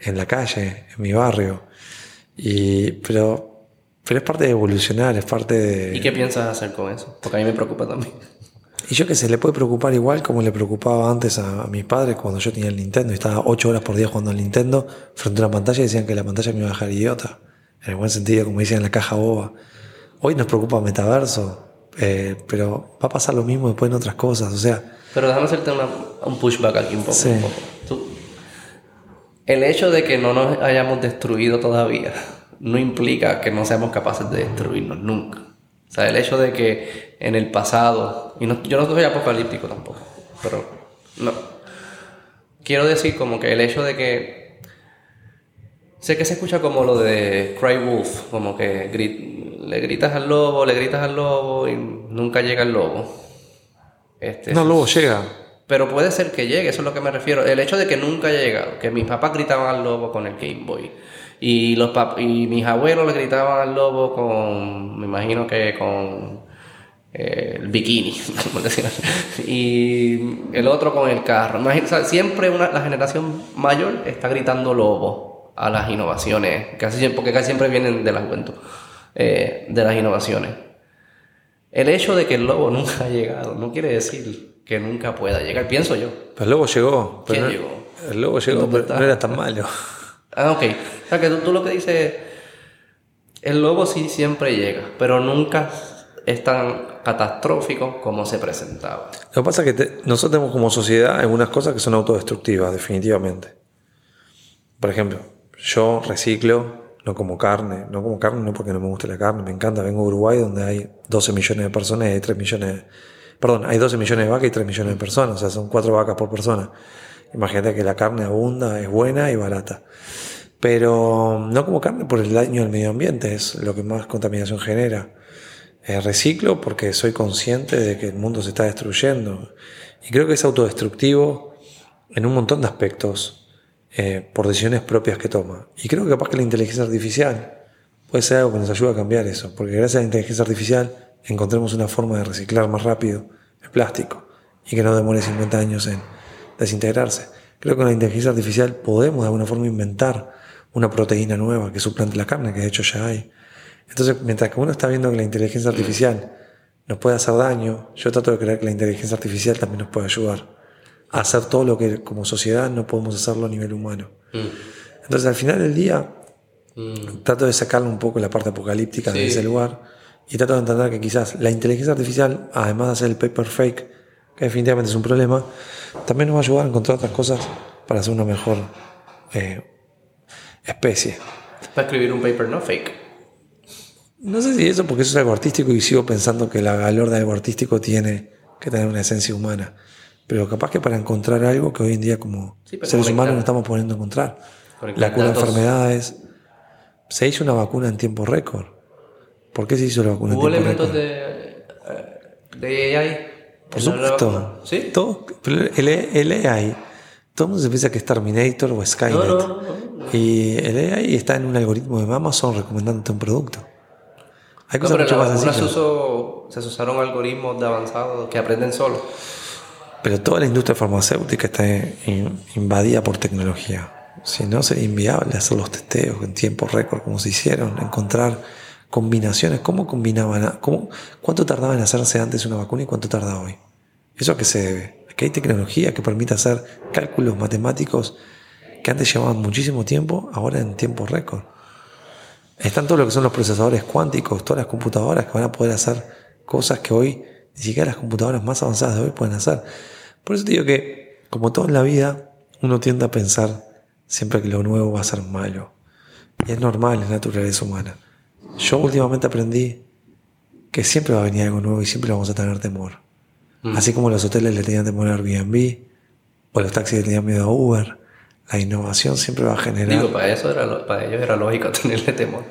en la calle, en mi barrio. Y, pero, pero es parte de evolucionar, es parte de... ¿Y qué piensas hacer con eso? Porque a mí me preocupa también. Y yo que sé, le puede preocupar igual como le preocupaba antes a, a mis padres cuando yo tenía el Nintendo y estaba ocho horas por día jugando al Nintendo frente a una pantalla y decían que la pantalla me iba a dejar idiota. En el buen sentido, como dicen en la caja boba. Hoy nos preocupa metaverso, eh, pero va a pasar lo mismo después en otras cosas. O sea, Pero déjame hacerte una- un pushback aquí un poco. Sí. un poco. Tú- el hecho de que no nos hayamos destruido todavía no implica que no seamos capaces de destruirnos nunca. O sea, el hecho de que en el pasado, y no- yo no soy apocalíptico tampoco, pero no. Quiero decir como que el hecho de que... Sé que se escucha como lo de Cry Wolf, como que le gritas al lobo, le gritas al lobo y nunca llega el lobo. Este, no, luego llega. Pero puede ser que llegue, eso es lo que me refiero. El hecho de que nunca ha llegado, que mis papás gritaban al lobo con el Game Boy. Y, los pap- y mis abuelos le gritaban al lobo con, me imagino que con eh, el bikini. Y el otro con el carro. Imagina- o sea, siempre una, la generación mayor está gritando lobo a las innovaciones, casi siempre, porque casi siempre vienen de la juventud, eh, de las innovaciones. El hecho de que el lobo nunca ha llegado no quiere decir que nunca pueda llegar, pienso yo. Pero luego llegó. Pero ¿Quién no- llegó? El lobo llegó, ¿Dónde pero está? no era tan malo. Ah, ok. O sea, que tú, tú lo que dices, el lobo sí siempre llega, pero nunca es tan catastrófico como se presentaba. Lo que pasa es que te- nosotros tenemos como sociedad algunas cosas que son autodestructivas, definitivamente. Por ejemplo, yo reciclo, no como carne, no como carne no porque no me guste la carne, me encanta, vengo de Uruguay donde hay 12 millones de personas y hay 3 millones, perdón, hay 12 millones de vacas y 3 millones de personas, o sea, son 4 vacas por persona. Imagínate que la carne abunda, es buena y barata. Pero no como carne por el daño al medio ambiente, es lo que más contaminación genera. Eh, reciclo porque soy consciente de que el mundo se está destruyendo. Y creo que es autodestructivo en un montón de aspectos eh, por decisiones propias que toma. Y creo que capaz que la inteligencia artificial puede ser algo que nos ayude a cambiar eso. Porque gracias a la inteligencia artificial encontremos una forma de reciclar más rápido el plástico y que no demore 50 años en desintegrarse. Creo que con la inteligencia artificial podemos de alguna forma inventar una proteína nueva que suplante la carne, que de hecho ya hay. Entonces, mientras que uno está viendo que la inteligencia artificial nos puede hacer daño, yo trato de creer que la inteligencia artificial también nos puede ayudar a hacer todo lo que como sociedad no podemos hacerlo a nivel humano. Entonces, al final del día, trato de sacarle un poco la parte apocalíptica de Sí. ese lugar y trato de entender que quizás la inteligencia artificial, además de hacer el paper fake, que definitivamente es un problema, también nos va a ayudar a encontrar otras cosas para hacer una mejor eh, especie. Para escribir un paper no fake. No sé si eso porque eso es algo artístico y sigo pensando que la valor de algo artístico tiene que tener una esencia humana. Pero capaz que para encontrar algo que hoy en día como Sí, seres humanos no estamos poniendo a encontrar. La cura de enfermedades. Se hizo una vacuna en tiempo récord. ¿Por qué se hizo la vacuna ¿Hubo elementos de, eh, de AI? Por supuesto. ¿Sí? Todo, el, el AI, todo el mundo se piensa que es Terminator o Skynet. No, no, no, no. Y el AI está en un algoritmo de Amazon recomendándote un producto. Hay cosas mucho más se, sencillas. usó, se usaron algoritmos de avanzados que aprenden solos. Pero toda la industria farmacéutica está in- invadida por tecnología. Si no, sería inviable hacer los testeos en tiempo récord como se hicieron, encontrar combinaciones. ¿Cómo combinaban? cómo- ¿Cuánto tardaba en hacerse antes una vacuna y cuánto tarda hoy? ¿Eso a qué se debe? Que hay tecnología que permite hacer cálculos matemáticos que antes llevaban muchísimo tiempo, ahora en tiempo récord. Están todo lo que son los procesadores cuánticos, todas las computadoras que van a poder hacer cosas que hoy ni siquiera las computadoras más avanzadas de hoy pueden hacer. Por eso te digo que, como todo en la vida, uno tiende a pensar siempre que lo nuevo va a ser malo. Y es normal, es naturaleza humana. Yo últimamente aprendí que siempre va a venir algo nuevo y siempre vamos a tener temor. Así como los hoteles le tenían temor a Airbnb, o los taxis le tenían miedo a Uber, la innovación siempre va a generar. Digo, para, eso era, para ellos era lógico tenerle temor.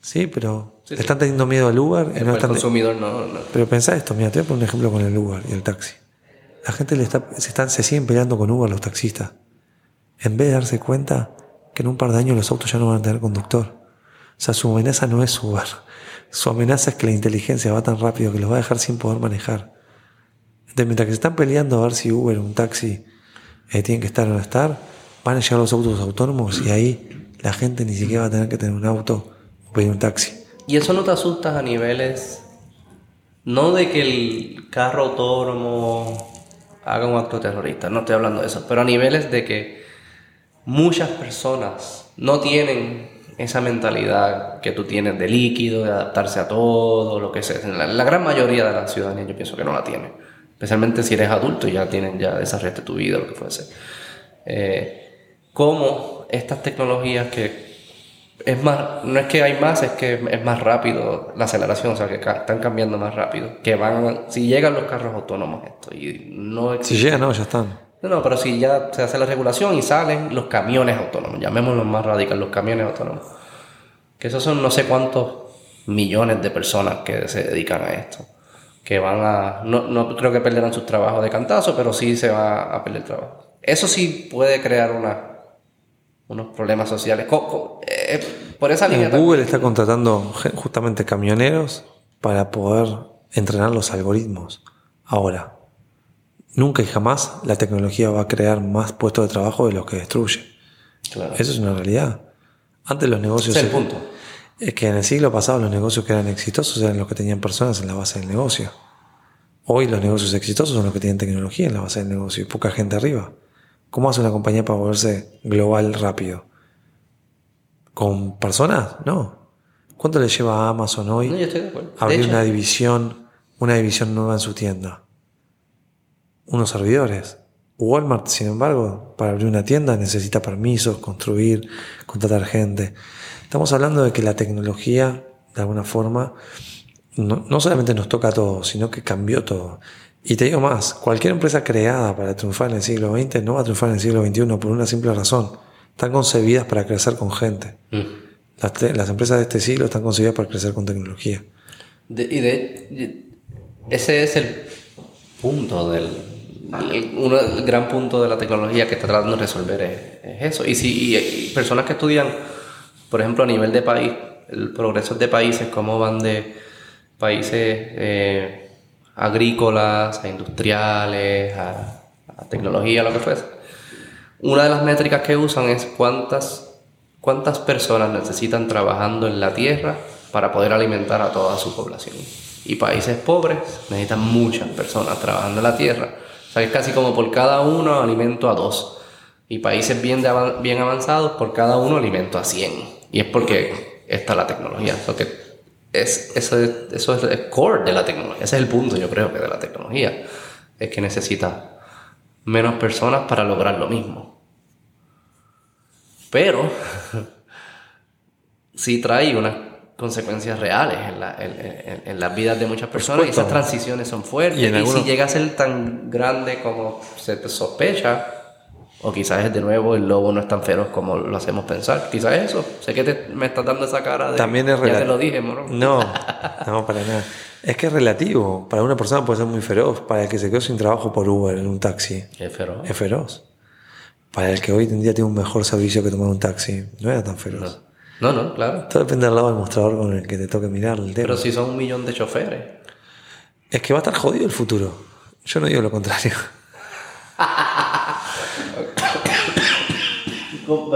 Sí, pero están teniendo miedo al Uber. y no el consumidor no, Pero pensá esto, mira, te voy a poner un ejemplo con el Uber y el taxi. La gente le está, se, están, se siguen peleando con Uber los taxistas. En vez de darse cuenta que en un par de años los autos ya no van a tener conductor. Sea, su amenaza no es Uber. Su amenaza es que la inteligencia va tan rápido que los va a dejar sin poder manejar. Entonces, mientras que se están peleando a ver si Uber un taxi eh, tienen que estar o no estar, van a llegar los autos autónomos y ahí la gente ni siquiera va a tener que tener un auto o pedir un taxi. ¿Y eso no te asusta a niveles, no de que el carro autónomo haga un acto terrorista, no estoy hablando de eso, pero a niveles de que muchas personas no tienen esa mentalidad que tú tienes de líquido, de adaptarse a todo, lo que sea. La, la gran mayoría de la ciudadanía yo pienso que no la tiene. Especialmente si eres adulto y ya tienen ya desarrollaste tu vida, lo que fuese. Eh, cómo estas tecnologías que es más, no es que hay más, es que es más rápido la aceleración, o sea, que están cambiando más rápido. Que van, si llegan los carros autónomos, esto, y no Si llegan, no, ya están. No, no, pero si ya se hace la regulación y salen los camiones autónomos, llamémoslo más radical, los camiones autónomos. Que esos son no sé cuántos millones de personas que se dedican a esto. Que van a. No, no creo que perderán sus trabajos de cantazo, pero sí se va a perder trabajo. Eso sí puede crear una unos problemas sociales. Eh, por esa línea. Google está contratando justamente camioneros para poder entrenar los algoritmos. Ahora, nunca y jamás la tecnología va a crear más puestos de trabajo de los que destruye. Eso es una realidad. Antes los negocios. Es el punto. Es que en el siglo pasado los negocios que eran exitosos eran los que tenían personas en la base del negocio. Hoy los negocios exitosos son los que tienen tecnología en la base del negocio y poca gente arriba. ¿Cómo hace una compañía para volverse global rápido? ¿Con personas? No. ¿Cuánto le lleva a Amazon hoy abrir una división, una división nueva en su tienda? Unos servidores. Walmart, sin embargo, para abrir una tienda necesita permisos, construir, contratar gente. Estamos hablando de que la tecnología, de alguna forma, no, no solamente nos toca a todos, sino que cambió todo. Y te digo más, cualquier empresa creada para triunfar en el siglo XX no va a triunfar en el siglo XXI por una simple razón. Están concebidas para crecer con gente. Mm. Las, empresas de este siglo están concebidas para crecer con tecnología. y de, ese es el punto del... El, gran punto de la tecnología que está tratando de resolver es, eso. Y si personas que estudian, por ejemplo, a nivel de país, el progreso de países, cómo van de países... Eh, agrícolas, a industriales, a, tecnología, lo que fuese. Una de las métricas que usan es cuántas, cuántas personas necesitan trabajando en la tierra para poder alimentar a toda su población. Y países pobres necesitan muchas personas trabajando en la tierra. Sea, es casi como por cada uno alimento a dos. Y países bien, bien avanzados, por cada uno alimento a 100. Y es porque está la tecnología. O que es, eso, es, eso es el core de la tecnología. Ese es el punto, yo creo, que de la tecnología. Es que necesita menos personas para lograr lo mismo. Pero sí trae unas consecuencias reales en, la, en, en, las vidas de muchas personas y esas transiciones son fuertes. Y, y si llega a ser tan grande como se sospecha, o quizás de nuevo el lobo no es tan feroz como lo hacemos pensar. Quizás eso. Sé que te, me estás dando esa cara de. También es Ya te lo dije, moro. No, no, para nada. Es que es relativo. Para una persona puede ser muy feroz. Para el que se quedó sin trabajo por Uber en un taxi. Es feroz. Es feroz. Para el que hoy en día tiene un mejor servicio que tomar un taxi, no era tan feroz. No, no, claro. Todo depende del lado del mostrador con el que te toque mirar el tema. Pero si son un millón de choferes. Es que va a estar jodido el futuro. Yo no digo lo contrario. O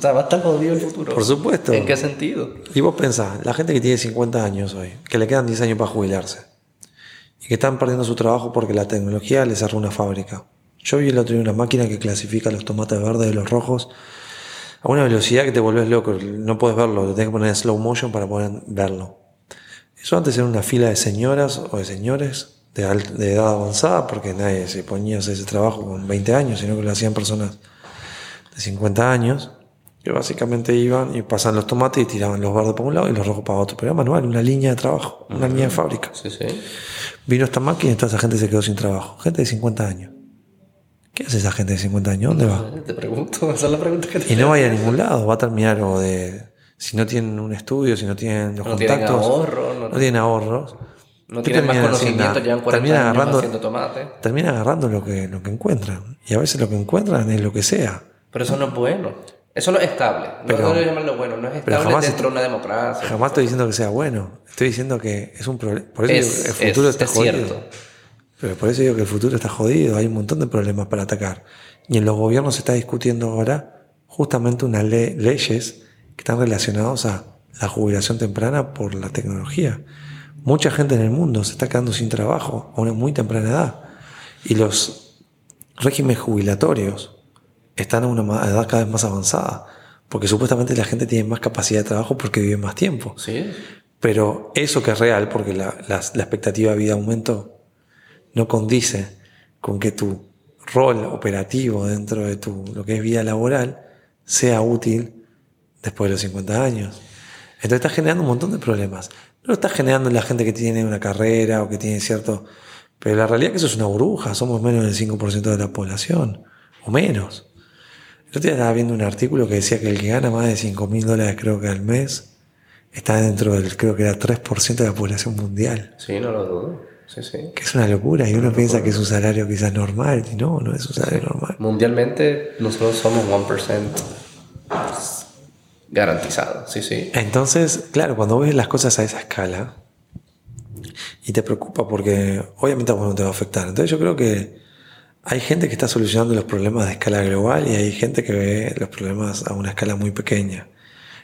sea, va a estar jodido el futuro. Por supuesto. ¿En qué sentido? Y vos pensás, la gente que tiene 50 años hoy, que le quedan 10 años para jubilarse, y que están perdiendo su trabajo porque la tecnología les cerró una fábrica. Yo vi el otro día una máquina que clasifica los tomates verdes de los rojos a una velocidad que te volvés loco. No puedes verlo, lo tenés que poner en slow motion para poder verlo. Eso antes era una fila de señoras o de señores de, edad avanzada, porque nadie se ponía a hacer ese trabajo con 20 años, sino que lo hacían personas de 50 años, Que básicamente iban y pasan los tomates y tiraban los verdes para un lado y los rojos para otro. Pero era manual, una línea de trabajo, una línea de fábrica. Sí, sí. Vino esta máquina y toda esa gente se quedó sin trabajo. Gente de 50 años. ¿Qué hace esa gente de 50 años? ¿Dónde va? Te pregunto, esa es la pregunta que te Y no vaya a ningún lado, va a terminar o de. Si no tienen un estudio, si no tienen los No tienen contactos, ahorro, no- no tienen ahorros, No ¿qué tienen más conocimiento, llevan 40 Terminan años agarrando- haciendo tomate. terminan agarrando lo que, lo que encuentran. Y a veces lo que encuentran es lo que sea. Pero eso no es bueno. Eso no es estable. Pero- no llamarlo bueno. No es estable jamás- dentro de una democracia. Jamás estoy diciendo que sea bueno. Estoy diciendo que es un problema. Por eso Es, el futuro es- está es jodido. cierto. Pero por eso digo que el futuro está jodido. Hay un montón de problemas para atacar. Y en los gobiernos se está discutiendo ahora justamente unas le- leyes que están relacionadas a la jubilación temprana por la tecnología. Mucha gente en el mundo se está quedando sin trabajo a una muy temprana edad. Y los regímenes jubilatorios están a una edad cada vez más avanzada. Porque supuestamente la gente tiene más capacidad de trabajo porque vive más tiempo. Sí. Pero eso que es real, porque la, la- la expectativa de vida aumentó, no condice con que tu rol operativo dentro de tu, lo que es vida laboral sea útil después de los 50 años. Entonces estás generando un montón de problemas. No lo estás generando en la gente que tiene una carrera o que tiene cierto... Pero la realidad es que eso es una burbuja, somos menos del 5% de la población, o menos. Otro día estaba viendo un artículo que decía que el que gana más de 5 mil dólares creo que al mes está dentro del, creo que era 3% de la población mundial. Sí, no lo dudo. Sí, sí. Que es una locura y uno piensa que es un salario quizás normal y no, no es un salario normal. Mundialmente nosotros somos 1% garantizado. Sí, sí. Entonces, claro, cuando ves las cosas a esa escala y te preocupa porque obviamente a vos no te va a afectar. Entonces yo creo que hay gente que está solucionando los problemas de escala global y hay gente que ve los problemas a una escala muy pequeña.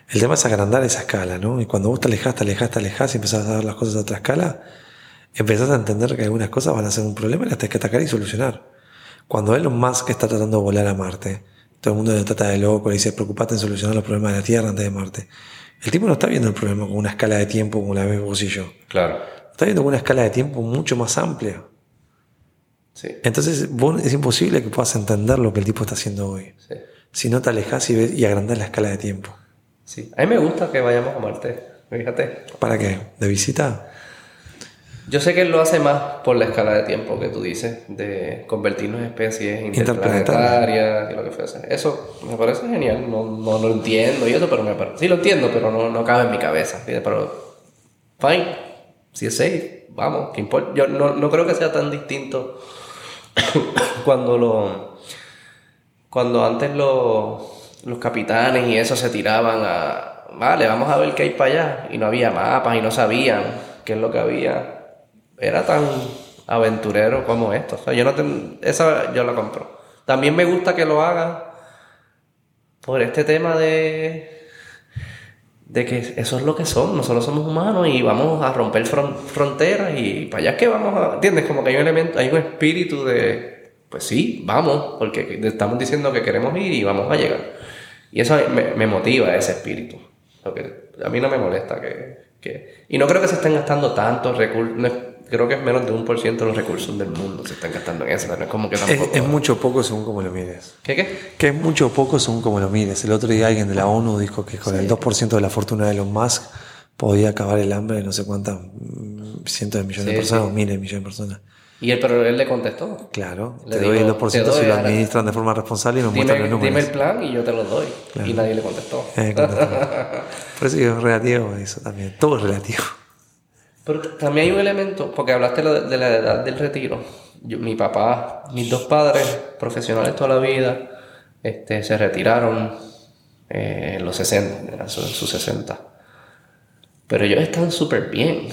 El tema es agrandar esa escala, ¿no? Y cuando vos te alejás, te alejás, te alejás y empezás a ver las cosas a otra escala, empezás a entender que algunas cosas van a ser un problema y las tenés que atacar y solucionar. Cuando Elon Musk está tratando de volar a Marte, todo el mundo le trata de loco, le dice, preocupate en solucionar los problemas de la Tierra antes de Marte. El tipo no está viendo el problema con una escala de tiempo como la ves vos y yo. Claro. Está viendo con una escala de tiempo mucho más amplia. Sí. Entonces vos es imposible que puedas entender lo que el tipo está haciendo hoy. Sí. Si no te alejas y, ves, y agrandás la escala de tiempo. Sí. A mí me gusta que vayamos a Marte. Fíjate. ¿Para qué? ¿De visita? Yo sé que él lo hace más por la escala de tiempo que tú dices, de convertirnos en especies interplanetarias y lo que fuese. Eso me parece genial. No, no lo entiendo y eso, pero me parece. Sí lo entiendo, pero no, no cabe en mi cabeza. Pero, fine. Si es safe, vamos, ¿qué importa? Yo no, no creo que sea tan distinto cuando lo. Cuando antes los, los capitanes y eso se tiraban a. Vale, vamos a ver qué hay para allá. Y no había mapas y no sabían qué es lo que había era tan aventurero como esto. O sea, yo no ten- esa yo la compro. También me gusta que lo hagan por este tema de de que eso es lo que somos, nosotros somos humanos y vamos a romper fron- fronteras y para allá es que vamos a, ¿entiendes? Como que hay un elemento, hay un espíritu de, pues sí, vamos, porque estamos diciendo que queremos ir y vamos a llegar. Y eso me, me motiva ese espíritu. Porque a mí no me molesta que, que- Y no creo que se estén gastando tantos recursos. Es- creo que es menos de un por ciento de los recursos del mundo se están gastando en eso. No es como que Es, tampoco. es mucho poco según como lo mires. ¿Qué qué? Que es mucho poco según como lo mires. El otro día alguien de la ONU dijo que con el 2% de la fortuna de Elon Musk podía acabar el hambre de no sé cuántas mm, cientos de millones de Sí, personas sí. o miles de millones de personas. Y él, pero él le contestó. Claro, Le te doy el digo, 2% te si doy lo ahora. administran de forma responsable y nos muestran Dime, los dime números. el plan y yo te lo doy. Y nadie le contestó. Eh, contestó. Por eso digo, es relativo eso también. Todo es relativo. Pero también hay un elemento, porque hablaste de, la edad del retiro. Yo- mi papá, mis dos padres, profesionales toda la vida, este, se retiraron eh, en los 60, en sus en sus 60. Pero ellos están súper bien.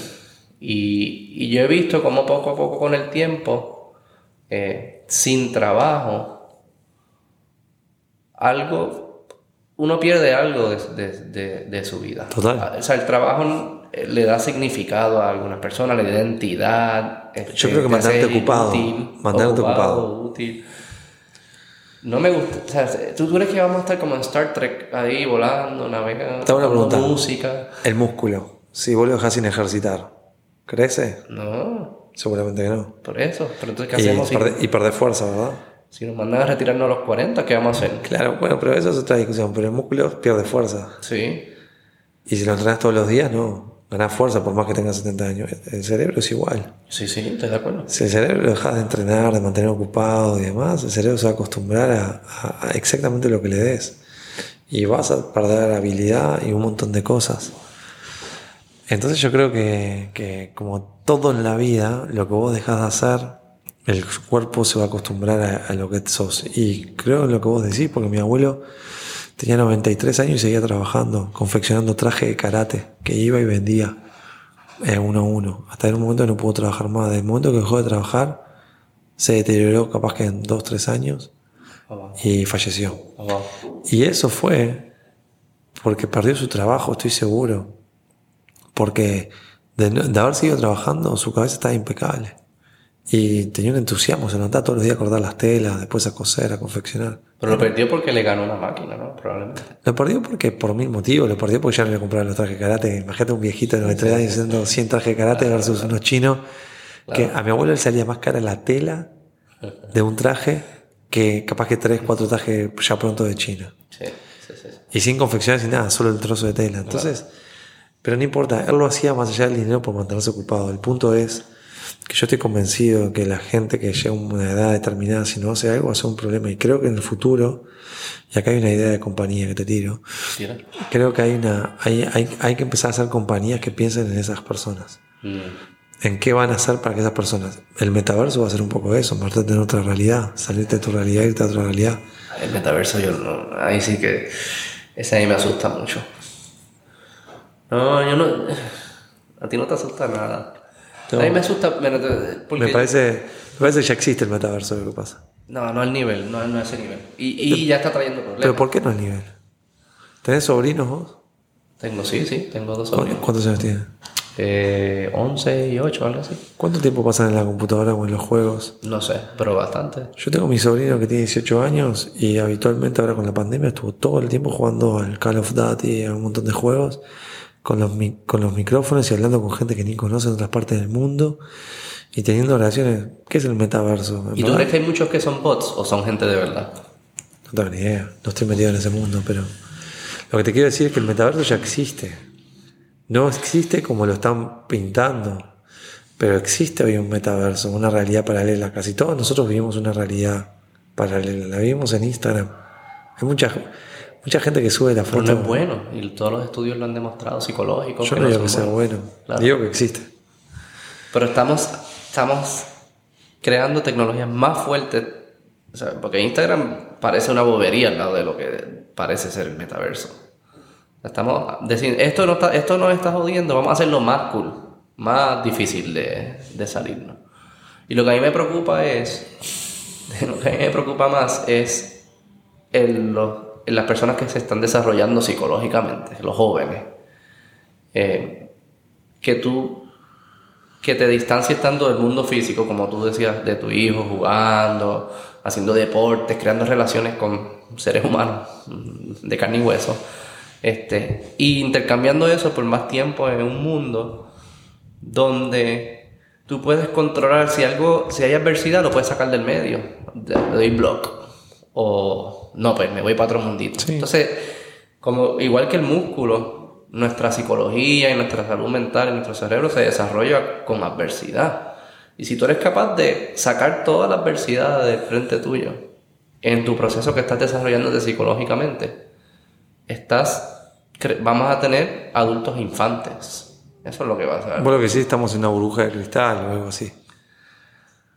Y, y yo he visto como poco a poco con el tiempo, eh, sin trabajo, algo, uno pierde algo de, de- de- de su vida. Total. O sea, el trabajo le da significado a algunas personas, le da identidad. este, Yo creo que mantenerte ocupado, mantenerte ocupado. útil. No me gusta, o sea, ¿tú crees que vamos a estar como en Star Trek ahí volando, navegando, una pregunta. música? El músculo. Si vos lo dejás sin ejercitar, ¿crece? No, Seguramente que no. por eso. Pero entonces, ¿qué Y, hacemos? y perdés fuerza, ¿verdad? Si nos mandan a retirarnos a los 40, ¿qué vamos a hacer? Claro, bueno, pero eso es otra discusión. Pero el músculo pierde fuerza. Sí. Y si lo entrenas todos los días, no. Ganás fuerza por más que tengas 70 años. El cerebro es igual. Sí, sí, estoy de acuerdo. Si el cerebro dejas de entrenar, de mantener ocupado y demás, el cerebro se va a acostumbrar a, a- a exactamente lo que le des. Y vas a perder habilidad y un montón de cosas. Entonces yo creo que, que como todo en la vida, lo que vos dejas de hacer, el cuerpo se va a acostumbrar a, a lo que sos. Y creo en lo que vos decís, porque mi abuelo tenía 93 años y seguía trabajando, confeccionando traje de karate, que iba y vendía eh, uno a uno. Hasta en un momento no pudo trabajar más. Desde el momento que dejó de trabajar, se deterioró capaz que en 2, 3 años Abajo, y falleció. abajo. Y eso fue porque perdió su trabajo, estoy seguro. Porque de haber seguido trabajando, su cabeza estaba impecable. Y tenía un entusiasmo, se levantaba todos los días a cortar las telas, después a coser, a confeccionar. Pero lo perdió porque le ganó una máquina, ¿no? Probablemente. Lo perdió porque por mil motivos, lo perdió porque ya no le compraban los trajes de karate. Imagínate un viejito de 93 años haciendo 100 trajes de karate versus unos chinos. Que a mi abuelo le salía más cara la tela de un traje que capaz que 3, 4 trajes ya pronto de China. Sí, sí, sí. Y sin confeccionar, sin nada, solo el trozo de tela. Entonces, pero no importa, él lo hacía más allá del dinero por mantenerse ocupado. El punto es que yo estoy convencido que la gente que llega a una edad determinada, si no hace algo, va a ser un problema. Y creo que en el futuro, y acá hay una idea de compañía que te tiro, Tira. creo que hay, una, hay, hay, hay que empezar a hacer compañías que piensen en esas personas. Mm. ¿En qué van a hacer para que esas personas? El metaverso va a ser un poco eso, meterte en otra realidad, salirte de tu realidad, irte a otra realidad. El metaverso, yo no. Ahí sí que. Ese ahí me asusta mucho. No, yo no. A ti no te asusta nada. No. A mí me asusta. te- porque- Me parece, me parece que ya existe el metaverso, lo que pasa. No, no al nivel, no, no a ese nivel. Y, y ya está trayendo problemas. Pero ¿por qué no al nivel? ¿Tenés sobrinos vos? Tengo, sí, sí, tengo dos ¿Cu- sobrinos. ¿Cuántos años tienen? Eh, 11 y 8, algo así. ¿Cuánto tiempo pasan en la computadora o en los juegos? No sé, pero bastante. Yo tengo mi sobrino que tiene 18 años y habitualmente ahora con la pandemia estuvo todo el tiempo jugando al Call of Duty, a un montón de juegos, con los, con los micrófonos y hablando con gente que ni conoce en otras partes del mundo y teniendo relaciones. ¿Qué es el metaverso? ¿Y tú crees que hay muchos que son bots o son gente de verdad? No tengo ni idea, no estoy metido en ese mundo, pero lo que te quiero decir es que el metaverso ya existe. No existe como lo están pintando, pero existe hoy un metaverso, una realidad paralela. Casi todos nosotros vivimos una realidad paralela, la vivimos en Instagram. Hay mucha, mucha gente que sube la Pero foto. no es bueno. Y todos los estudios lo han demostrado, psicológicos. Yo que no no digo que sea bueno, Claro. digo que existe. Pero estamos, estamos creando tecnologías más fuertes. O sea, porque Instagram parece una bobería al lado de lo que parece ser el metaverso. Estamos diciendo, esto, no está, esto nos está jodiendo, vamos a hacerlo más cool, más difícil de, de salirnos. Y lo que a mí me preocupa es, lo que a mí me preocupa más es en, los- en las personas que se están desarrollando psicológicamente, los jóvenes. Eh, que tú que te distancies tanto del mundo físico, como tú decías, de tu hijo jugando, haciendo deportes, creando relaciones con seres humanos de carne y hueso, este, y intercambiando eso por más tiempo en un mundo donde tú puedes controlar si algo, si hay adversidad, lo puedes sacar del medio, le doy block, o no, pues me voy para otro mundito. Sí. Entonces, como igual que el músculo, nuestra psicología y nuestra salud mental y nuestro cerebro se desarrolla con adversidad. Y si tú eres capaz de sacar toda la adversidad del frente tuyo en tu proceso que estás desarrollándote psicológicamente, estás, vamos a tener adultos infantes. Eso es lo que va a ser. Bueno, que sí, estamos en una burbuja de cristal o algo así.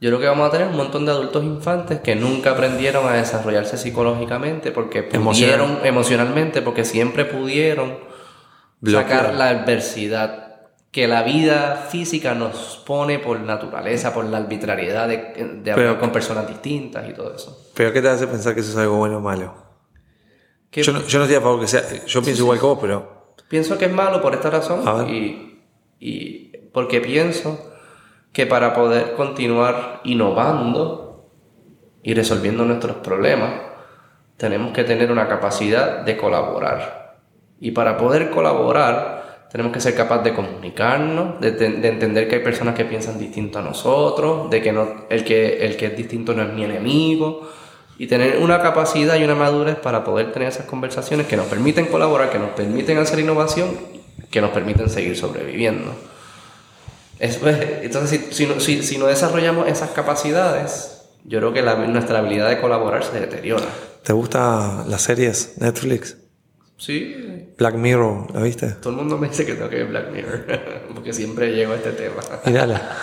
Yo creo que vamos a tener un montón de adultos infantes que nunca aprendieron a desarrollarse psicológicamente porque pudieron, Emocional. emocionalmente, porque siempre pudieron Bloquear. sacar la adversidad que la vida física nos pone por naturaleza, por la arbitrariedad de, de hablar con personas distintas y todo eso. Pero ¿qué te hace pensar que eso es algo bueno o malo? Yo no, yo no estoy a favor que sea, yo pienso igual que vos, pero Pienso que es malo por esta razón y, y porque pienso que para poder continuar innovando y resolviendo nuestros problemas, tenemos que tener una capacidad de colaborar. Y para poder colaborar, tenemos que ser capaces de comunicarnos, de, de entender que hay personas que piensan distinto a nosotros, de que no, el, que el que es distinto no es mi enemigo, y tener una capacidad y una madurez para poder tener esas conversaciones que nos permiten colaborar, que nos permiten hacer innovación, que nos permiten seguir sobreviviendo. Entonces, si, si, no desarrollamos esas capacidades, yo creo que nuestra habilidad de colaborar se deteriora. ¿Te gustan las series Netflix? Sí. Black Mirror, ¿la viste? Todo el mundo me dice que tengo que ver Black Mirror, porque siempre llego a este tema. Mírala.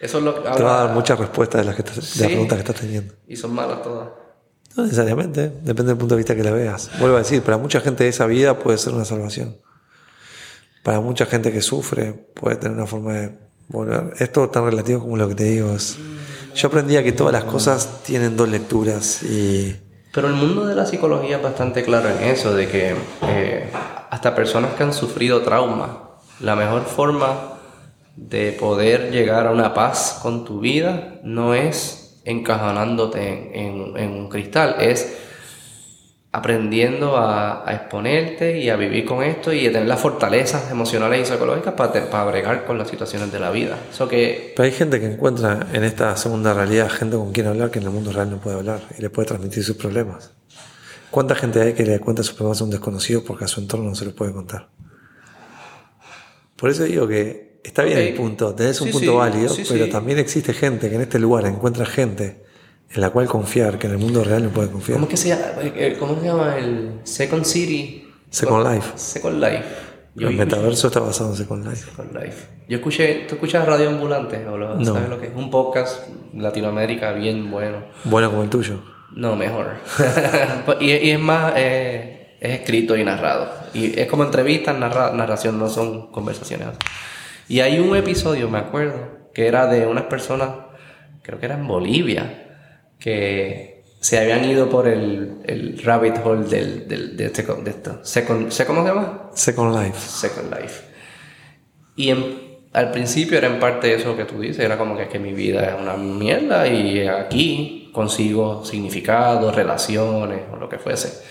Eso es lo que Te va a dar muchas respuestas de las, que preguntas que estás teniendo. Y son malas todas. No necesariamente, depende del punto de vista que la veas. Vuelvo a decir, para mucha gente esa vida puede ser una salvación. Para mucha gente que sufre puede tener una forma de volver. Esto tan relativo como lo que te digo. Es, yo aprendía que todas las cosas tienen dos lecturas. Pero el mundo de la psicología es bastante claro en eso, de que eh, hasta personas que han sufrido trauma, la mejor forma de poder llegar a una paz con tu vida no es encajonándote en, un cristal, es aprendiendo a, exponerte y a vivir con esto y a tener las fortalezas emocionales y psicológicas para, para bregar con las situaciones de la vida. Eso que... Pero hay gente que encuentra en esta segunda realidad gente con quien hablar que en el mundo real no puede hablar y le puede transmitir sus problemas. ¿Cuánta gente hay que le cuenta sus problemas a un desconocido porque a su entorno no se los puede contar? Por eso digo que Está bien el punto, tenés un punto válido, pero también existe gente que en este lugar encuentra gente en la cual confiar, que en el mundo real no puede confiar. ¿Cómo, que se, llama, eh, ¿cómo se llama el Second City? Second Life. Second Life. el metaverso está basado en Second Life. Second Life. Yo escuché, ¿tú escuchas Radio Ambulante? ¿O lo, ¿Sabes lo que es? Un podcast Latinoamérica bien bueno. Bueno como el tuyo. No, mejor. y, es más, eh, es escrito y narrado. Y es como entrevistas, narración, no son conversaciones. Y hay un episodio, me acuerdo, que era de unas personas, creo que era en Bolivia, que se habían ido por el, el rabbit hole del, del, de, este, de esto. Second, ¿Cómo se llama? Second Life. Second Life. Y al principio era en parte eso que tú dices, era como que, que mi vida es una mierda y aquí consigo significado, relaciones o lo que fuese.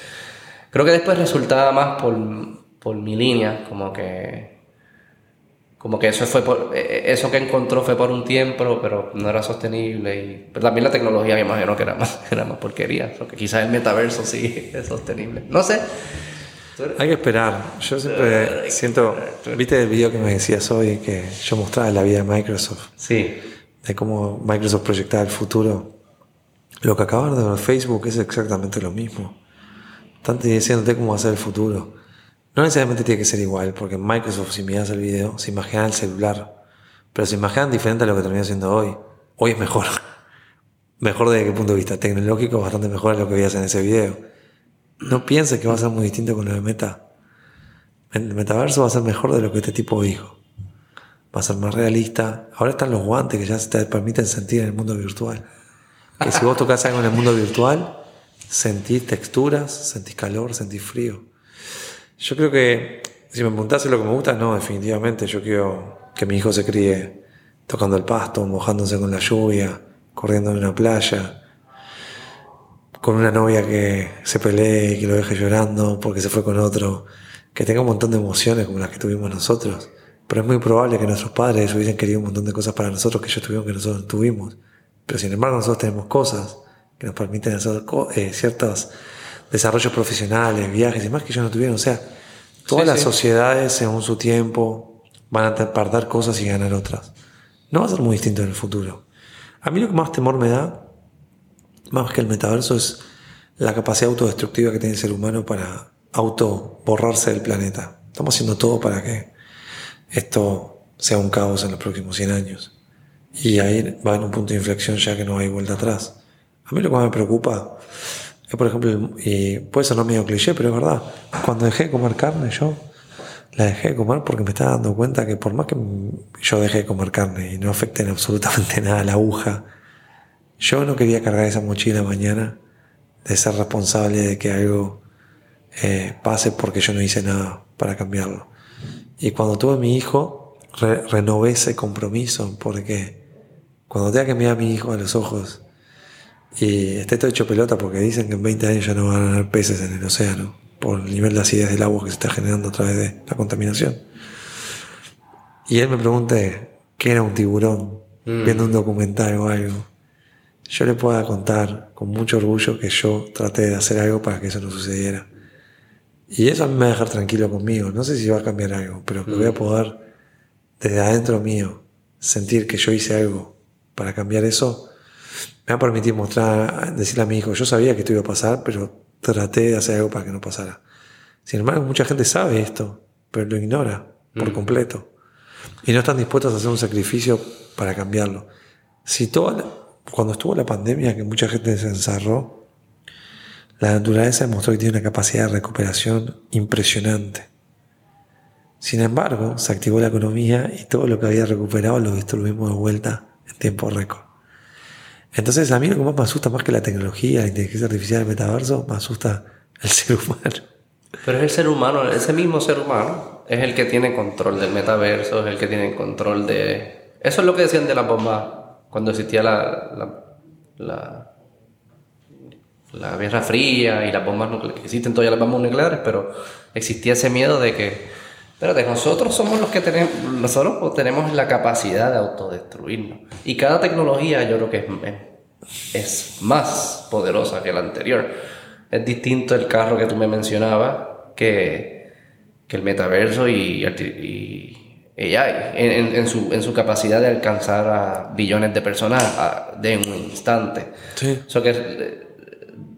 Creo que después resultaba más por, por mi línea, como que como que eso fue por, eh, eh, eso que encontró fue por un tiempo, pero no era sostenible. Y pero también la tecnología me imagino que era más, era más porquería. Porque quizás el metaverso sí es sostenible. No sé. Hay que esperar. Yo siempre siento. ¿Viste el video que me decías hoy que yo mostraba la vida de Microsoft? Sí. De cómo Microsoft proyectaba el futuro. Lo que acaban de ver Facebook es exactamente lo mismo. Están diciéndote cómo va a ser el futuro. No necesariamente tiene que ser igual, porque en Microsoft, si miras el video, se imagina el celular, pero se imaginan diferente a lo que termina siendo hoy. Hoy es mejor. Mejor desde qué punto de vista tecnológico, bastante mejor a lo que veías en ese video. No pienses que va a ser muy distinto con lo de Meta. El metaverso va a ser mejor de lo que este tipo dijo. Va a ser más realista. Ahora están los guantes que ya te permiten sentir en el mundo virtual. Que si vos tocas algo en el mundo virtual, sentís texturas, sentís calor, sentís frío. Yo creo que si me preguntase lo que me gusta, no, definitivamente. Yo quiero que mi hijo se críe tocando el pasto, mojándose con la lluvia, corriendo en una playa, con una novia que se pelee y que lo deje llorando porque se fue con otro, que tenga un montón de emociones como las que tuvimos nosotros. Pero es muy probable que nuestros padres hubiesen querido un montón de cosas para nosotros que ellos tuvieron que nosotros tuvimos. Pero sin embargo nosotros tenemos cosas que nos permiten hacer eh, ciertas desarrollos profesionales, viajes y más que ellos no tuvieron. O sea, todas las sociedades, según su tiempo, van a perder cosas y ganar otras. No va a ser muy distinto en el futuro. A mí lo que más temor me da, más que el metaverso, es la capacidad autodestructiva que tiene el ser humano para auto borrarse del planeta. Estamos haciendo todo para que esto sea un caos en los próximos 100 años. Y ahí va en un punto de inflexión ya que no hay vuelta atrás. A mí lo que más me preocupa por ejemplo, y puede sonar medio cliché, pero es verdad. Cuando dejé de comer carne, yo la dejé de comer porque me estaba dando cuenta que por más que yo dejé de comer carne y no afecte en absolutamente nada la aguja, yo no quería cargar esa mochila mañana de ser responsable de que algo eh, pase porque yo no hice nada para cambiarlo. Y cuando tuve mi hijo, renové ese compromiso porque cuando tenga que mirar a mi hijo a los ojos y está todo hecho pelota porque dicen que en 20 años ya no van a haber peces en el océano por el nivel de acidez del agua que se está generando a través de la contaminación. Y él me pregunté qué era un tiburón, mm. viendo un documental o algo. yo le pueda contar con mucho orgullo que yo traté de hacer algo para que eso no sucediera. Y eso a mí me va a dejar tranquilo conmigo. No sé si va a cambiar algo, pero que voy a poder, desde adentro mío, sentir que yo hice algo para cambiar eso, me va a permitir mostrar, decirle a mi hijo, yo sabía que esto iba a pasar, pero traté de hacer algo para que no pasara. Sin embargo, mucha gente sabe esto, pero lo ignora por completo. Y no están dispuestos a hacer un sacrificio para cambiarlo. Si toda, cuando estuvo la pandemia, que mucha gente se encerró, la naturaleza demostró que tiene una capacidad de recuperación impresionante. Sin embargo, se activó la economía y todo lo que había recuperado lo distribuimos de vuelta en tiempo récord. Entonces, a mí lo que más me asusta más que la tecnología, la inteligencia artificial, el metaverso, me asusta el ser humano. Pero es el ser humano, ese mismo ser humano, es el que tiene control del metaverso, es el que tiene control de... Eso es lo que decían de la bomba cuando existía la, la, la, Guerra Fría y las bombas nucleares, existen todavía las bombas nucleares, pero existía ese miedo de que, espérate, nosotros somos los que tenemos, nosotros tenemos la capacidad de autodestruirnos. Y cada tecnología yo creo que es, es más poderosa que la anterior. Es distinto el carro que tú me mencionabas que, que el metaverso y, y AI en, en, su, en su capacidad de alcanzar a billones de personas de un instante. Sí. So que eh,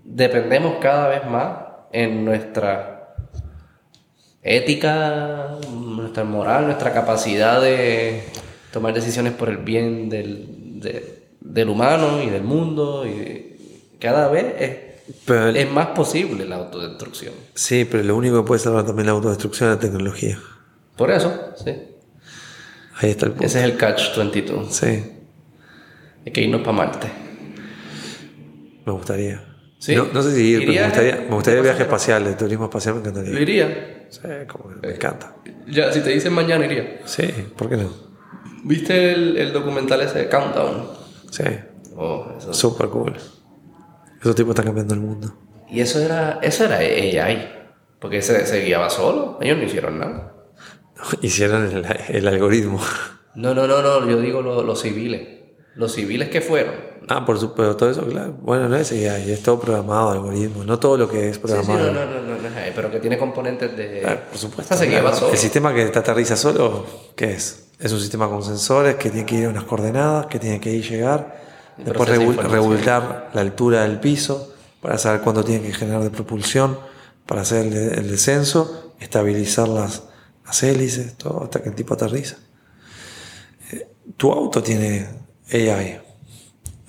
dependemos cada vez más en nuestra ética, nuestra moral, nuestra capacidad de tomar decisiones por el bien del, del humano y del mundo. Y cada vez es, es más posible la autodestrucción. Sí, pero lo único que puede salvar también la autodestrucción es la tecnología. Por eso, sí. Ahí está el punto. Ese es el catch 22. Sí. Hay que irnos para Marte. Me gustaría. ¿Sí? No, sé si ir, pero me gustaría, me gustaría el viaje espacial, el turismo espacial me encantaría. ¿Lo iría? Sí, como que me encanta. Ya, si te dicen mañana iría. Sí, ¿por qué no? ¿Viste el, el documental ese de Countdown? Sí. Oh, eso. Súper cool. Esos tipos están cambiando el mundo. Y eso era, eso era AI. Porque se, se guiaba solo. Ellos no hicieron nada. Hicieron el, algoritmo. No, no, no, no, yo digo los civiles. Los civiles que fueron. Ah, por supuesto, todo eso, claro. Bueno, no es AI, es todo programado, algoritmo. No todo lo que es programado. Sí, sí, no, no, no, no, es AI, pero que tiene componentes de. por supuesto. El sistema que te aterriza solo, ¿qué es? Es un sistema con sensores que tiene que ir a unas coordenadas, que tiene que ir llegar, después regular la altura del piso para saber cuándo tiene que generar de propulsión, para hacer el descenso, estabilizar las las hélices, todo, hasta que el tipo aterriza. Eh, tu auto tiene AI.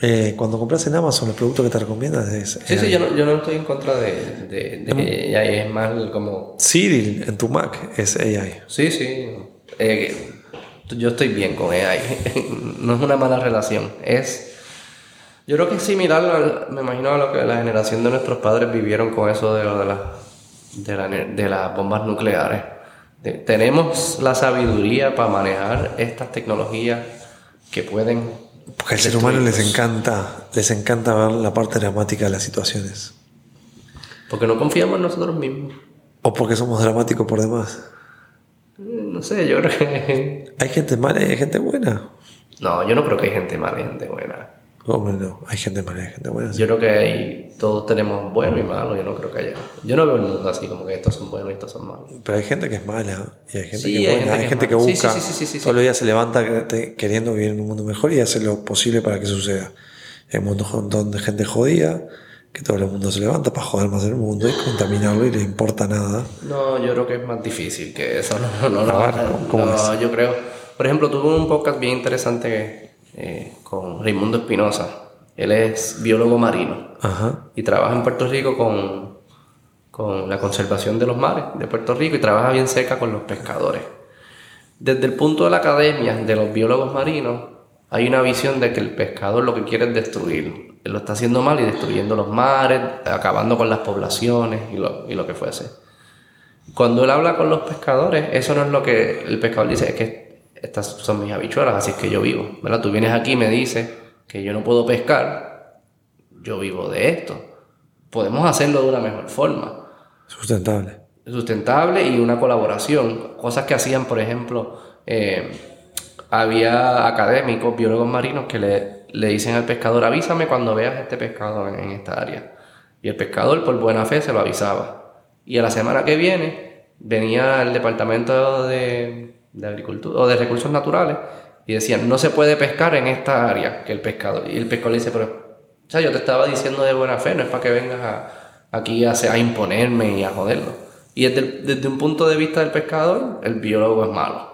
Eh, cuando compras en Amazon, el producto que te recomiendas es. Sí, sí, yo no, yo no, estoy en contra de, de, AI, es más como. Siri en tu Mac es AI. Sí, sí. Eh, yo estoy bien con AI. no es una mala relación. Es. Yo creo que es similar, me imagino, a lo que la generación de nuestros padres vivieron con eso de, de, la, de, la, de las bombas nucleares tenemos la sabiduría para manejar estas tecnologías que pueden... Porque al ser humano les encanta, les encanta ver la parte dramática de las situaciones. Porque no confiamos en nosotros mismos. O porque somos dramáticos por demás. No sé, yo creo que... ¿Hay gente mala y hay gente buena? No, yo no creo que hay gente mala y gente buena. Hombre, no, hay gente mala y gente buena. Yo creo que hay, todos tenemos bueno y malo, yo no creo que haya. Yo no veo el mundo así como que estos son buenos y estos son malos. Pero hay gente que es mala y hay gente que es buena, hay gente que, busca, todos los días se levanta queriendo vivir en un mundo mejor y hace lo posible para que suceda. Hay un montón de gente jodida, que todo el mundo se levanta para joder más el mundo y contaminarlo y le importa nada. No, yo creo que es más difícil que eso. No, no, no, ¿cómo no yo creo. Por ejemplo, tuve un podcast bien interesante que eh, con Raimundo Espinosa. Él es biólogo marino y trabaja en Puerto Rico con, con la conservación de los mares de Puerto Rico y trabaja bien cerca con los pescadores. Desde el punto de la academia de los biólogos marinos, hay una visión de que el pescador lo que quiere es destruir. Él lo está haciendo mal y destruyendo los mares, acabando con las poblaciones y lo, y lo que fuese. Cuando él habla con los pescadores, eso no es lo que el pescador dice, es que estas son mis habichuelas, así es que yo vivo. ¿verdad? Tú vienes aquí y me dices que yo no puedo pescar, yo vivo de esto. Podemos hacerlo de una mejor forma. Sustentable. Sustentable y una colaboración. Cosas que hacían, por ejemplo, eh, había académicos, biólogos marinos que le, le dicen al pescador, avísame cuando veas este pescado en, en esta área. Y el pescador, por buena fe, se lo avisaba. Y a la semana que viene, venía el departamento de, de agricultura o de recursos naturales y decían, no se puede pescar en esta área, que el pescador. Y el pescador le dice, pero, o sea, yo te estaba diciendo de buena fe, no es para que vengas a, aquí a, a imponerme y a joderlo. Y desde, desde un punto de vista del pescador, el biólogo es malo.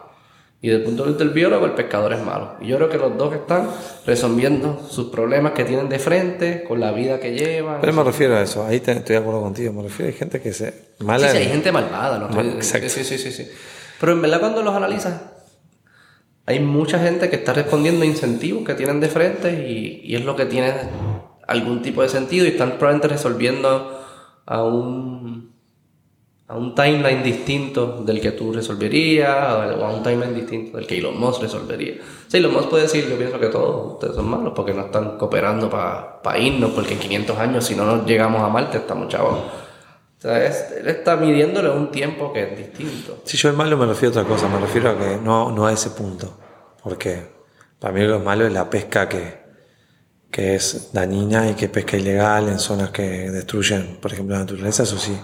Y desde el punto de vista del biólogo, el pescador es malo. Y yo creo que los dos están resolviendo sus problemas que tienen de frente, con la vida que llevan. Pero me refiero a eso, ahí te- estoy de acuerdo contigo, me refiero a gente que se... Sí, Mala sí, hay en- gente malvada, ¿no? Mal- exacto. Sí, sí, sí, sí. Pero en verdad cuando los analizas, hay mucha gente que está respondiendo a incentivos que tienen de frente y, y es lo que tiene algún tipo de sentido y están probablemente resolviendo a un, a un timeline distinto del que tú resolverías o a un timeline distinto del que Elon Musk resolvería. Sí, Elon Musk puede decir, yo pienso que todos ustedes son malos porque no están cooperando para irnos, porque en 500 años si no nos llegamos a Marte estamos chavos. O sea, es- él está midiéndole un tiempo que es distinto. Si yo el malo me refiero a otra cosa, me refiero a que no, no a ese punto. Porque para mí lo malo es la pesca que, que es dañina y que es pesca ilegal en zonas que destruyen, por ejemplo, la naturaleza, eso sí.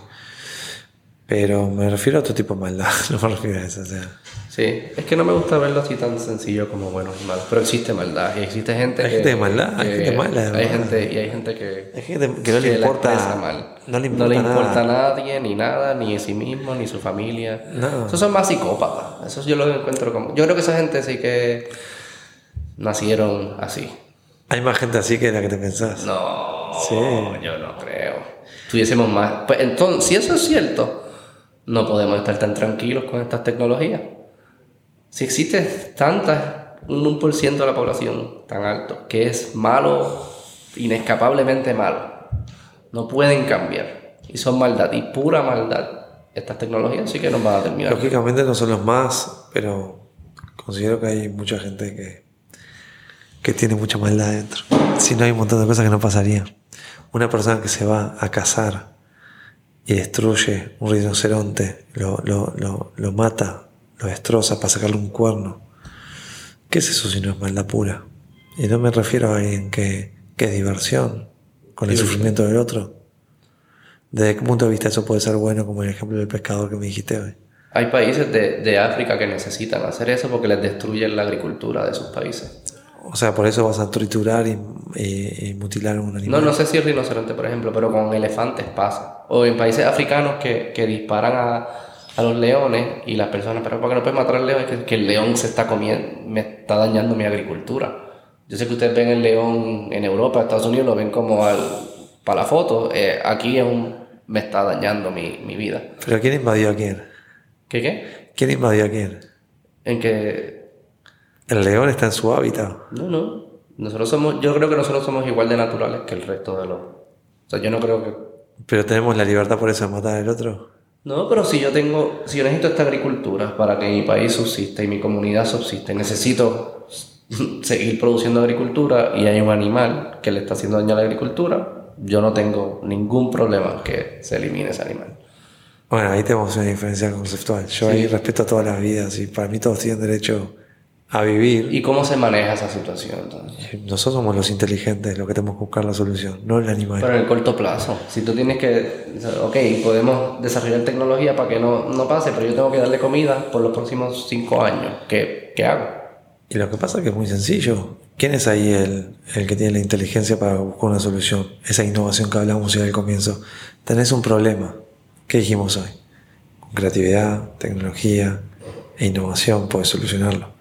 Pero me refiero a otro tipo de maldad, no me refiero a eso. O sea, Sí, es que no me gusta verlo así tan sencillo como bueno y malo. Pero existe maldad y existe gente Hay que. gente de maldad, hay gente mala, de Hay verdad. gente, y hay gente que. hay gente que no le importa, mal. no le importa, importa nada. a nadie, ni nada, ni a sí mismo, ni su familia. No. Esos son más psicópatas. Eso yo lo encuentro como. Yo creo que esa gente sí que. Nacieron así. Hay más gente así que la que te pensás. No, Sí. yo no creo. Tuviésemos más. Pues entonces, si eso es cierto, no podemos estar tan tranquilos con estas tecnologías. Si existe tanta, un 1% de la población tan alto, que es malo, inescapablemente malo, no pueden cambiar. Y son maldad, y pura maldad. Estas tecnologías sí que nos van a terminar. Lógicamente no son los más, pero considero que hay mucha gente que, que tiene mucha maldad dentro. Si no, hay un montón de cosas que no pasarían. Una persona que se va a cazar y destruye un rinoceronte, lo, lo, lo, lo mata, lo destroza para sacarle un cuerno. ¿Qué es eso si no es maldad pura? Y no me refiero a alguien que, que es diversión con el sufrimiento del otro. ¿Desde qué punto de vista eso puede ser bueno, como el ejemplo del pescador que me dijiste hoy? Hay países de, de África que necesitan hacer eso porque les destruyen la agricultura de sus países. O sea, por eso vas a triturar y, y- y mutilar a un No, animal. no sé si el rinoceronte, por ejemplo, pero con elefantes pasa. O en países africanos que, que disparan a, a los leones y las personas, pero ¿por qué no puedes matar al león? Es que, que el león se está comiendo, me está dañando mi agricultura. Yo sé que ustedes ven el león en Europa, Estados Unidos, lo ven como al, para la foto. Eh, aquí es un, me está dañando mi, mi vida. Pero ¿quién invadió a quién? ¿Qué qué? ¿Quién invadió a quién? En que El león está en su hábitat. No, no. Nosotros somos, yo creo que nosotros somos igual de naturales que el resto de los. O sea, yo no creo que. Pero tenemos la libertad por eso de matar al otro. No, pero si yo tengo, si yo necesito esta agricultura para que mi país subsista y mi comunidad subsista, y necesito seguir produciendo agricultura y hay un animal que le está haciendo daño a la agricultura, yo no tengo ningún problema que se elimine ese animal. Bueno, ahí tenemos una diferencia conceptual. Yo ahí respeto a todas las vidas y para mí todos tienen derecho a vivir. ¿Y cómo se maneja esa situación entonces? Nosotros somos los inteligentes los que tenemos que buscar la solución, no el animal. Pero en el corto plazo, si tú tienes que, ok, podemos desarrollar tecnología para que no, no pase, pero yo tengo que darle comida por los próximos cinco años, ¿qué, qué hago? Y lo que pasa es que es muy sencillo. ¿Quién es ahí el, el que tiene la inteligencia para buscar una solución? Esa innovación que hablamos ya al comienzo. Tenés un problema. ¿Qué dijimos hoy? Con creatividad, tecnología e innovación puedes solucionarlo.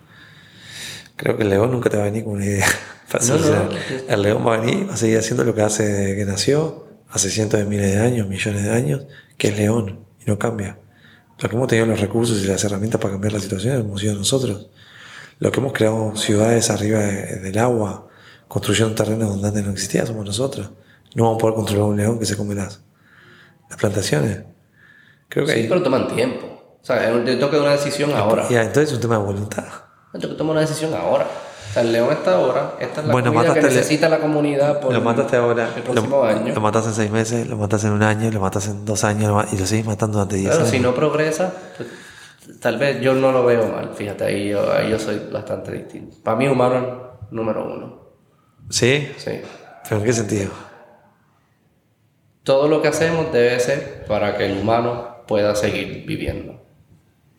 Creo que el león nunca te va a venir con una idea para No, no. solucionar. El león va a venir, va a seguir haciendo lo que hace desde que nació, hace cientos de miles de años, millones de años, que es león y no cambia. Lo que hemos tenido los recursos y las herramientas para cambiar la situación hemos sido nosotros. Lo que hemos creado ciudades arriba de- del agua, construyendo terrenos donde antes no existía, somos nosotros. No vamos a poder controlar un león que se come las, las plantaciones. Creo que Sí, pero toman tiempo. O sea, que tomar una decisión ahora. Ya, entonces es un tema de voluntad. Yo tengo que tomar una decisión ahora. O sea, el león está ahora, esta es la Bueno, comida que necesita la comunidad por lo mataste ahora. el próximo lo, año. Lo matas en seis meses, lo matas en un año, lo matas en dos años lo y lo seguís matando durante diez Claro, años. si no progresa, pues, tal vez yo no lo veo mal. Fíjate, ahí yo, ahí yo soy bastante distinto. Para mí, humano, número uno. ¿Sí? Sí. ¿Pero en qué sentido? Todo lo que hacemos debe ser para que el humano pueda seguir viviendo.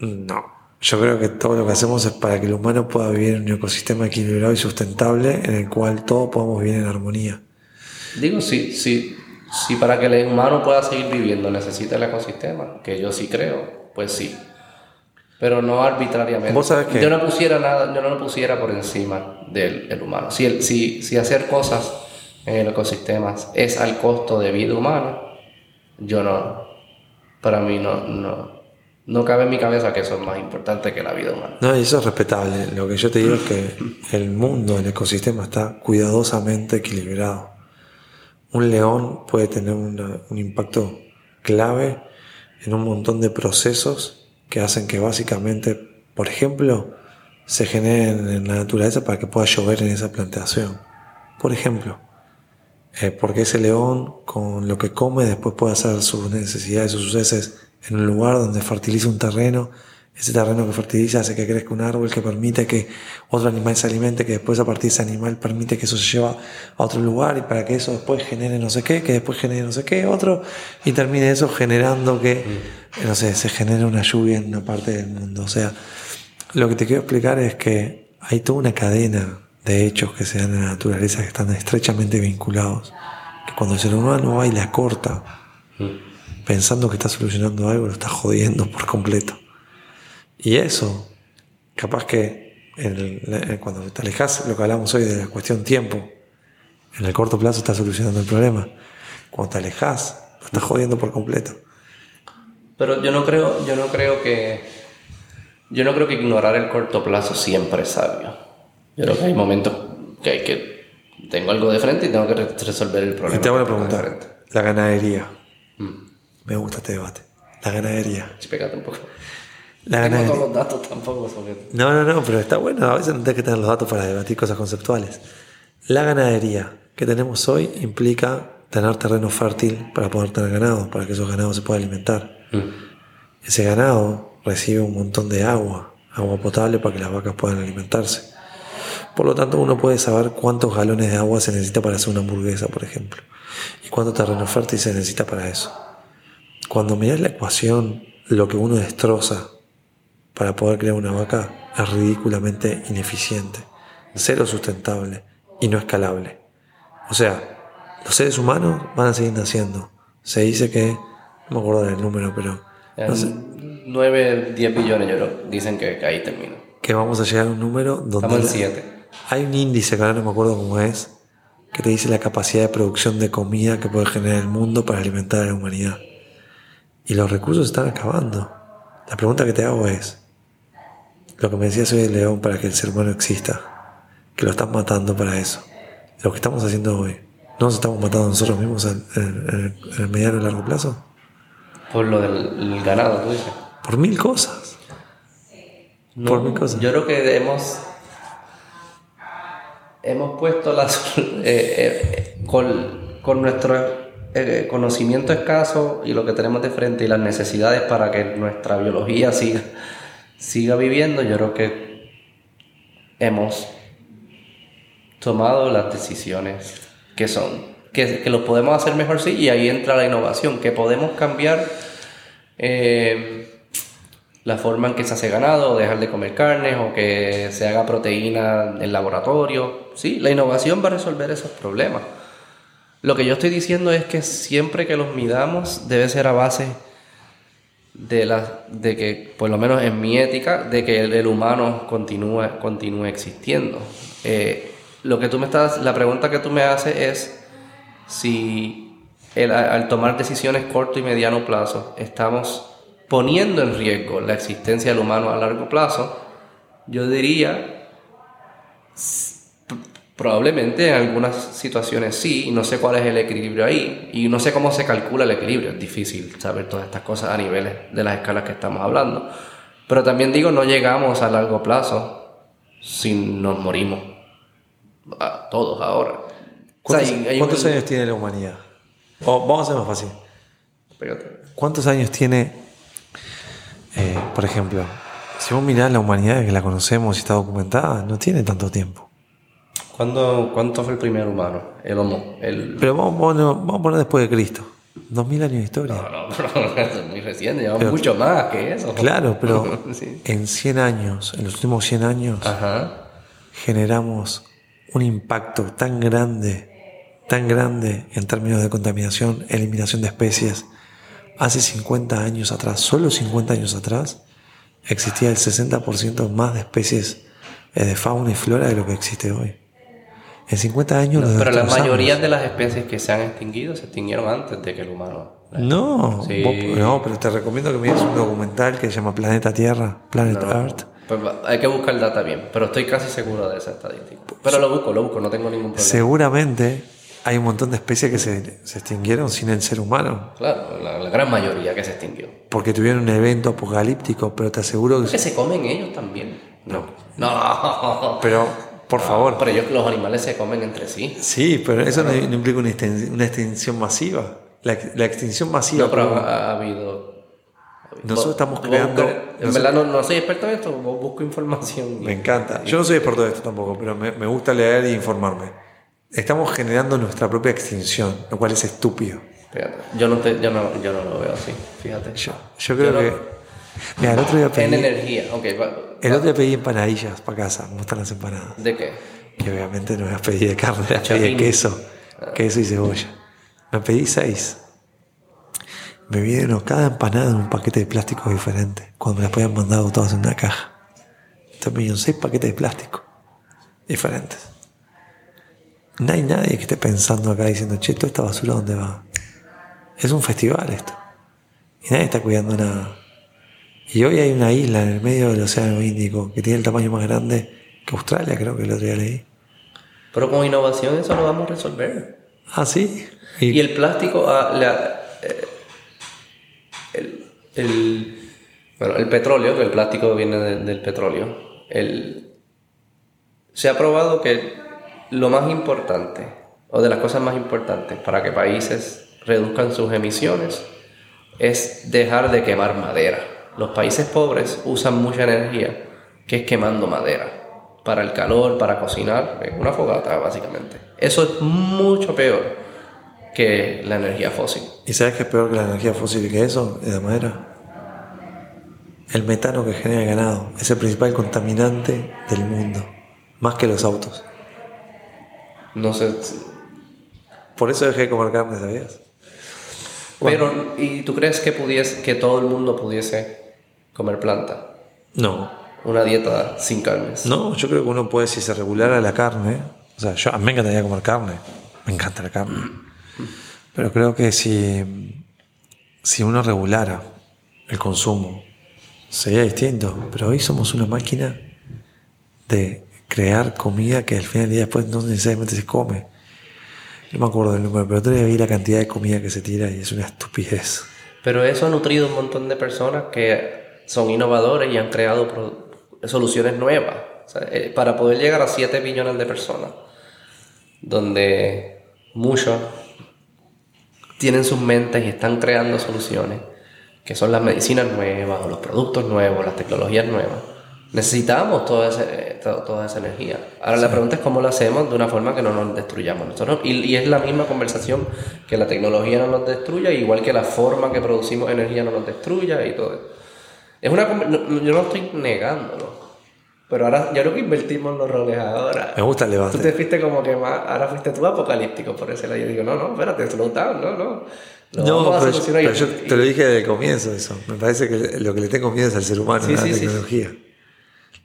No. Yo creo que todo lo que hacemos es para que el humano pueda vivir en un ecosistema equilibrado y sustentable en el cual todos podamos vivir en armonía. Digo, sí, sí, sí, para que el humano pueda seguir viviendo necesita el ecosistema, que yo sí creo, pues sí. Pero no arbitrariamente. Vos sabés que- Yo no pusiera nada, yo no lo pusiera por encima del, del humano. Si, el- si, si hacer cosas en el ecosistema es al costo de vida humana, yo no, para mí no, no, no cabe en mi cabeza que eso es más importante que la vida humana. No, y eso es respetable. Lo que yo te digo es que el mundo, el ecosistema está cuidadosamente equilibrado. Un león puede tener un impacto clave en un montón de procesos que hacen que básicamente, por ejemplo, se generen en la naturaleza para que pueda llover en esa plantación. Por ejemplo, eh, porque ese león con lo que come después puede hacer sus necesidades, sus heces en un lugar donde fertiliza un terreno. Ese terreno que fertiliza hace que crezca un árbol que permite que otro animal se alimente, que después a partir de ese animal permite que eso se lleva a otro lugar y para que eso después genere no sé qué, que después genere no sé qué, otro, y termine eso generando que, no sé, se genere una lluvia en una parte del mundo. O sea, lo que te quiero explicar es que hay toda una cadena de hechos que se dan en la naturaleza que están estrechamente vinculados. Que cuando el ser humano va y la corta, pensando que está solucionando algo, lo está jodiendo por completo. Y eso, capaz que el- en- cuando te alejas, lo que hablamos hoy de la cuestión tiempo, en el corto plazo está solucionando el problema. Cuando te alejas, lo estás jodiendo por completo. Pero yo no creo, yo no creo que yo no creo que ignorar el corto plazo siempre es sabio. Yo creo que hay momentos que hay que tengo algo de frente y tengo que re- resolver el problema. Y te hago una que tengo de pregunta. frente. La ganadería. Me gusta este debate. La ganadería. Pégate un poco. La Tengo ganadería. todos los datos tampoco sobre No, no, no, pero está bueno. A veces no tenés que tener los datos para debatir cosas conceptuales. La ganadería que tenemos hoy implica tener terreno fértil para poder tener ganado, para que esos ganados se puedan alimentar. Ese ganado recibe un montón de agua, agua potable para que las vacas puedan alimentarse. Por lo tanto, uno puede saber cuántos galones de agua se necesita para hacer una hamburguesa, por ejemplo, y cuánto terreno fértil se necesita para eso. Cuando miras la ecuación, lo que uno destroza para poder crear una vaca es ridículamente ineficiente, cero sustentable y no escalable. O sea, los seres humanos van a seguir naciendo. Se dice que, no me acuerdo del número, pero no sé, 9, 10 billones, yo creo. Dicen que, que ahí termino. que vamos a llegar a un número donde Estamos en la- 7. hay un índice que ahora no me acuerdo cómo es, que te dice la capacidad de producción de comida que puede generar el mundo para alimentar a la humanidad. Y los recursos están acabando. La pregunta que te hago es, lo que me decías hoy del león para que el ser humano exista, que lo están matando para eso. Lo que estamos haciendo hoy, ¿no nos estamos matando nosotros mismos en, en- en- el mediano y largo plazo? Por lo del el ganado, tú dices. Por mil cosas. No, Por mil cosas. Yo creo que hemos hemos puesto las eh, eh, con, con nuestro eh, conocimiento escaso y lo que tenemos de frente y las necesidades para que nuestra biología siga siga viviendo. Yo creo que hemos tomado las decisiones que son que, que lo podemos hacer mejor sí y ahí entra la innovación que podemos cambiar eh, la forma en que se hace ganado, o dejar de comer carnes, o que se haga proteína en laboratorio. Sí, la innovación va a resolver esos problemas. Lo que yo estoy diciendo es que siempre que los midamos debe ser a base de, la, de que, por lo menos en mi ética, de que el, el humano continúe, continúe existiendo. Eh, lo que tú me estás, la pregunta que tú me haces es si el- al tomar decisiones corto y mediano plazo estamos poniendo en riesgo la existencia del humano a largo plazo, yo diría probablemente en algunas situaciones sí, y no sé cuál es el equilibrio ahí, y no sé cómo se calcula el equilibrio, es difícil saber todas estas cosas a niveles de las escalas que estamos hablando, pero también digo, no llegamos a largo plazo si nos morimos a todos ahora. O sea, ¿Cuántos, hay- un- años tiene la humanidad? O vamos a hacer más fácil. ¿Cuántos años tiene, eh, por ejemplo, si vos mirás la humanidad que la conocemos y está documentada, no tiene tanto tiempo. ¿Cuándo, ¿Cuánto fue el primer humano? El homo. El... Pero vamos, vamos, vamos a poner después de Cristo. Dos mil años de historia. No, no, pero eso es muy reciente, llevamos mucho más que eso. Claro, pero Sí. en 100 años, en los últimos 100 años, Ajá. generamos un impacto tan grande, tan grande en términos de contaminación, eliminación de especies. Hace 50 años atrás, solo 50 años atrás, existía el 60% más de especies eh, de fauna y flora de lo que existe hoy. En 50 años los Pero la mayoría de las especies que se han extinguido se extinguieron antes de que el humano. No, Sí. vos- no, pero te recomiendo que mires un documental que se llama Planeta Tierra, Planet Earth. Pues hay que buscar data bien, pero estoy casi seguro de esa estadística. Pero lo busco, lo busco, no tengo ningún problema. Seguramente hay un montón de especies que se, se extinguieron sin el ser humano, Claro, la, la gran mayoría que se extinguió. porque tuvieron un evento apocalíptico, pero te aseguro que... Que se comen ellos también. No. No. Pero, por favor, Pero ellos, los animales se comen entre sí. sí, pero eso no, no implica una extin- una extinción masiva. La, la extinción masiva... No, pero como- ha, ha habido. Nosotros estamos creando- buscar- en nosotros- verdad no, no soy experto en esto, busco información. Me encanta. Yo no soy experto de esto tampoco, pero me, me gusta leer e informarme. Estamos generando nuestra propia extinción, lo cual es estúpido. Fíjate, yo no, te, yo, no, yo no lo veo así, fíjate. Yo, yo creo no- que... Mira, el otro día En pedí, energía, ok. el otro día pedí empanadillas para casa. ¿Cómo están las empanadas? ¿De qué? Que obviamente no las pedí de carne, las pedí de queso. Queso y cebolla. Me pedí seis. Me vinieron cada empanada en un paquete de plástico diferente. Cuando me las habían mandado todas en una caja. Entonces me dieron seis paquetes de plástico diferentes. No hay nadie que esté pensando acá diciendo, che, toda esta basura dónde va. Es un festival esto. Y nadie está cuidando nada. Y hoy hay una isla en el medio del Océano Índico que tiene el tamaño más grande que Australia, creo que el otro día leí. Pero con innovación eso lo vamos a resolver. Ah, sí. Y, Y el plástico, ah, la- eh, el, el- bueno, el petróleo, que el plástico viene de- del petróleo, el, se ha probado que lo más importante, o de las cosas más importantes para que países reduzcan sus emisiones, es dejar de quemar madera. Los países pobres usan mucha energía, que es quemando madera, para el calor, para cocinar, una fogata básicamente. Eso es mucho peor que la energía fósil. ¿Y sabes qué es peor que la energía fósil que eso? De la madera. El metano que genera el ganado es el principal contaminante del mundo, más que los autos. No sé. Por eso dejé de comer carne, ¿sabías? Pero, ¿y tú crees que pudiese, que todo el mundo pudiese comer planta? No, Una dieta sin carnes. no, yo creo que uno puede, si se regulara la carne, o sea, yo, a mí me encantaría comer carne, me encanta la carne, pero creo que si, si uno regulara el consumo, sería distinto, pero hoy somos una máquina de crear comida que al final del día después no necesariamente se come. No me acuerdo del número, pero día vi la cantidad de comida que se tira y es una estupidez. Pero eso ha nutrido un montón de personas que son innovadores y han creado soluciones nuevas. O sea, eh, para poder llegar a 7 billones de personas, donde muchos tienen sus mentes y están creando soluciones, que son las medicinas nuevas, o los productos nuevos, las tecnologías nuevas. Necesitamos toda, ese- to- toda esa energía. Ahora la pregunta es cómo lo hacemos de una forma que no nos destruyamos nosotros. Y, y es la misma conversación que la tecnología no nos destruya, igual que la forma que producimos energía no nos destruya y todo. Es una, no- yo no estoy negándolo. Pero ahora, yo creo que invertimos los roles ahora. Me gusta el Tú debate. te fuiste como que más, ahora fuiste tú apocalíptico por ese lado. Yo digo, no, no, espérate, slow down, no, no. Lo No, pero, yo, y- pero yo te lo dije desde el comienzo eso. Me parece que lo que le tengo miedo es al ser humano, Sí, a la sí, sí, tecnología.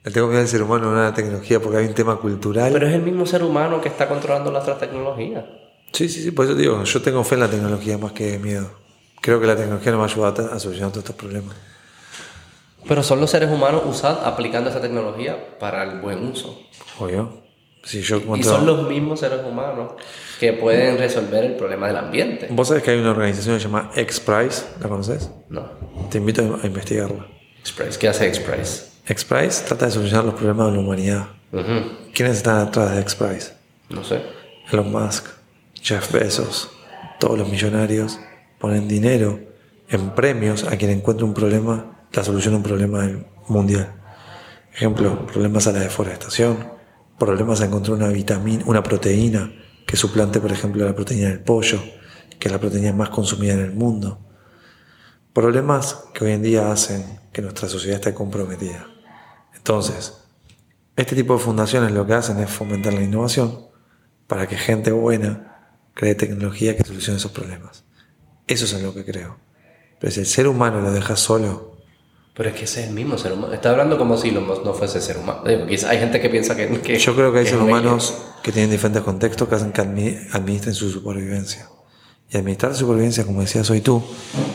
Le tengo miedo al ser humano, no a la tecnología, porque hay un tema cultural. Pero es el mismo ser humano que está controlando las otras tecnologías. sí, sí, sí, por eso digo, yo tengo fe en la tecnología más que miedo. Creo que la tecnología nos va a ayudar a solucionar todos estos problemas. Pero son los seres humanos usando, aplicando esa tecnología para el buen uso. Obvio. Si yo Y encuentro- son los mismos seres humanos que pueden resolver el problema del ambiente. Vos sabés que hay una organización que se llama X-Prize, ¿la conoces? No. Te invito a investigarla. Express, ¿qué hace Express? X-Prize trata de solucionar los problemas de la humanidad. Ujú, ¿Quiénes están atrás de X-Prize? No sé. Elon Musk, Jeff Bezos, todos los millonarios ponen dinero en premios a quien encuentre un problema, la solución a un problema mundial. Ejemplo, problemas a la deforestación, problemas a encontrar una vitamina, una proteína que suplante, por ejemplo, la proteína del pollo, que es la proteína más consumida en el mundo. Problemas que hoy en día hacen que nuestra sociedad esté comprometida. Entonces, este tipo de fundaciones lo que hacen es fomentar la innovación para que gente buena cree tecnología que solucione esos problemas. Eso es en lo que creo. Pero si el ser humano lo deja solo. Pero es que ese es el mismo ser humano. Está hablando como si no fuese ser humano. hay gente que piensa que. que Yo creo que hay seres humanos que tienen diferentes contextos que hacen que administren su supervivencia. Y administrar supervivencia, como decías hoy tú,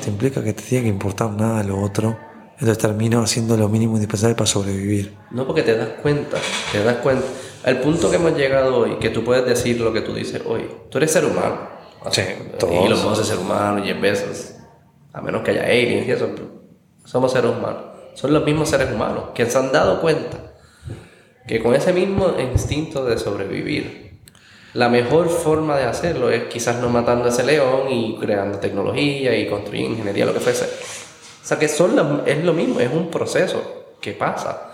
te implica que te tiene que importar nada lo otro. Entonces termino haciendo lo mínimo indispensable para sobrevivir. No, porque te das cuenta, te das cuenta. Al punto que hemos llegado hoy, que tú puedes decir lo que tú dices hoy. Tú eres ser humano. Sí, todos. Y los modos de ser humano, y veces. A menos que haya aliens y eso. Somos seres humanos. Son los mismos seres humanos que se han dado cuenta que con ese mismo instinto de sobrevivir, la mejor forma de hacerlo es quizás no matando a ese león y creando tecnología y construir ingeniería, lo que fuese. O sea, que son es lo mismo, es un proceso que pasa.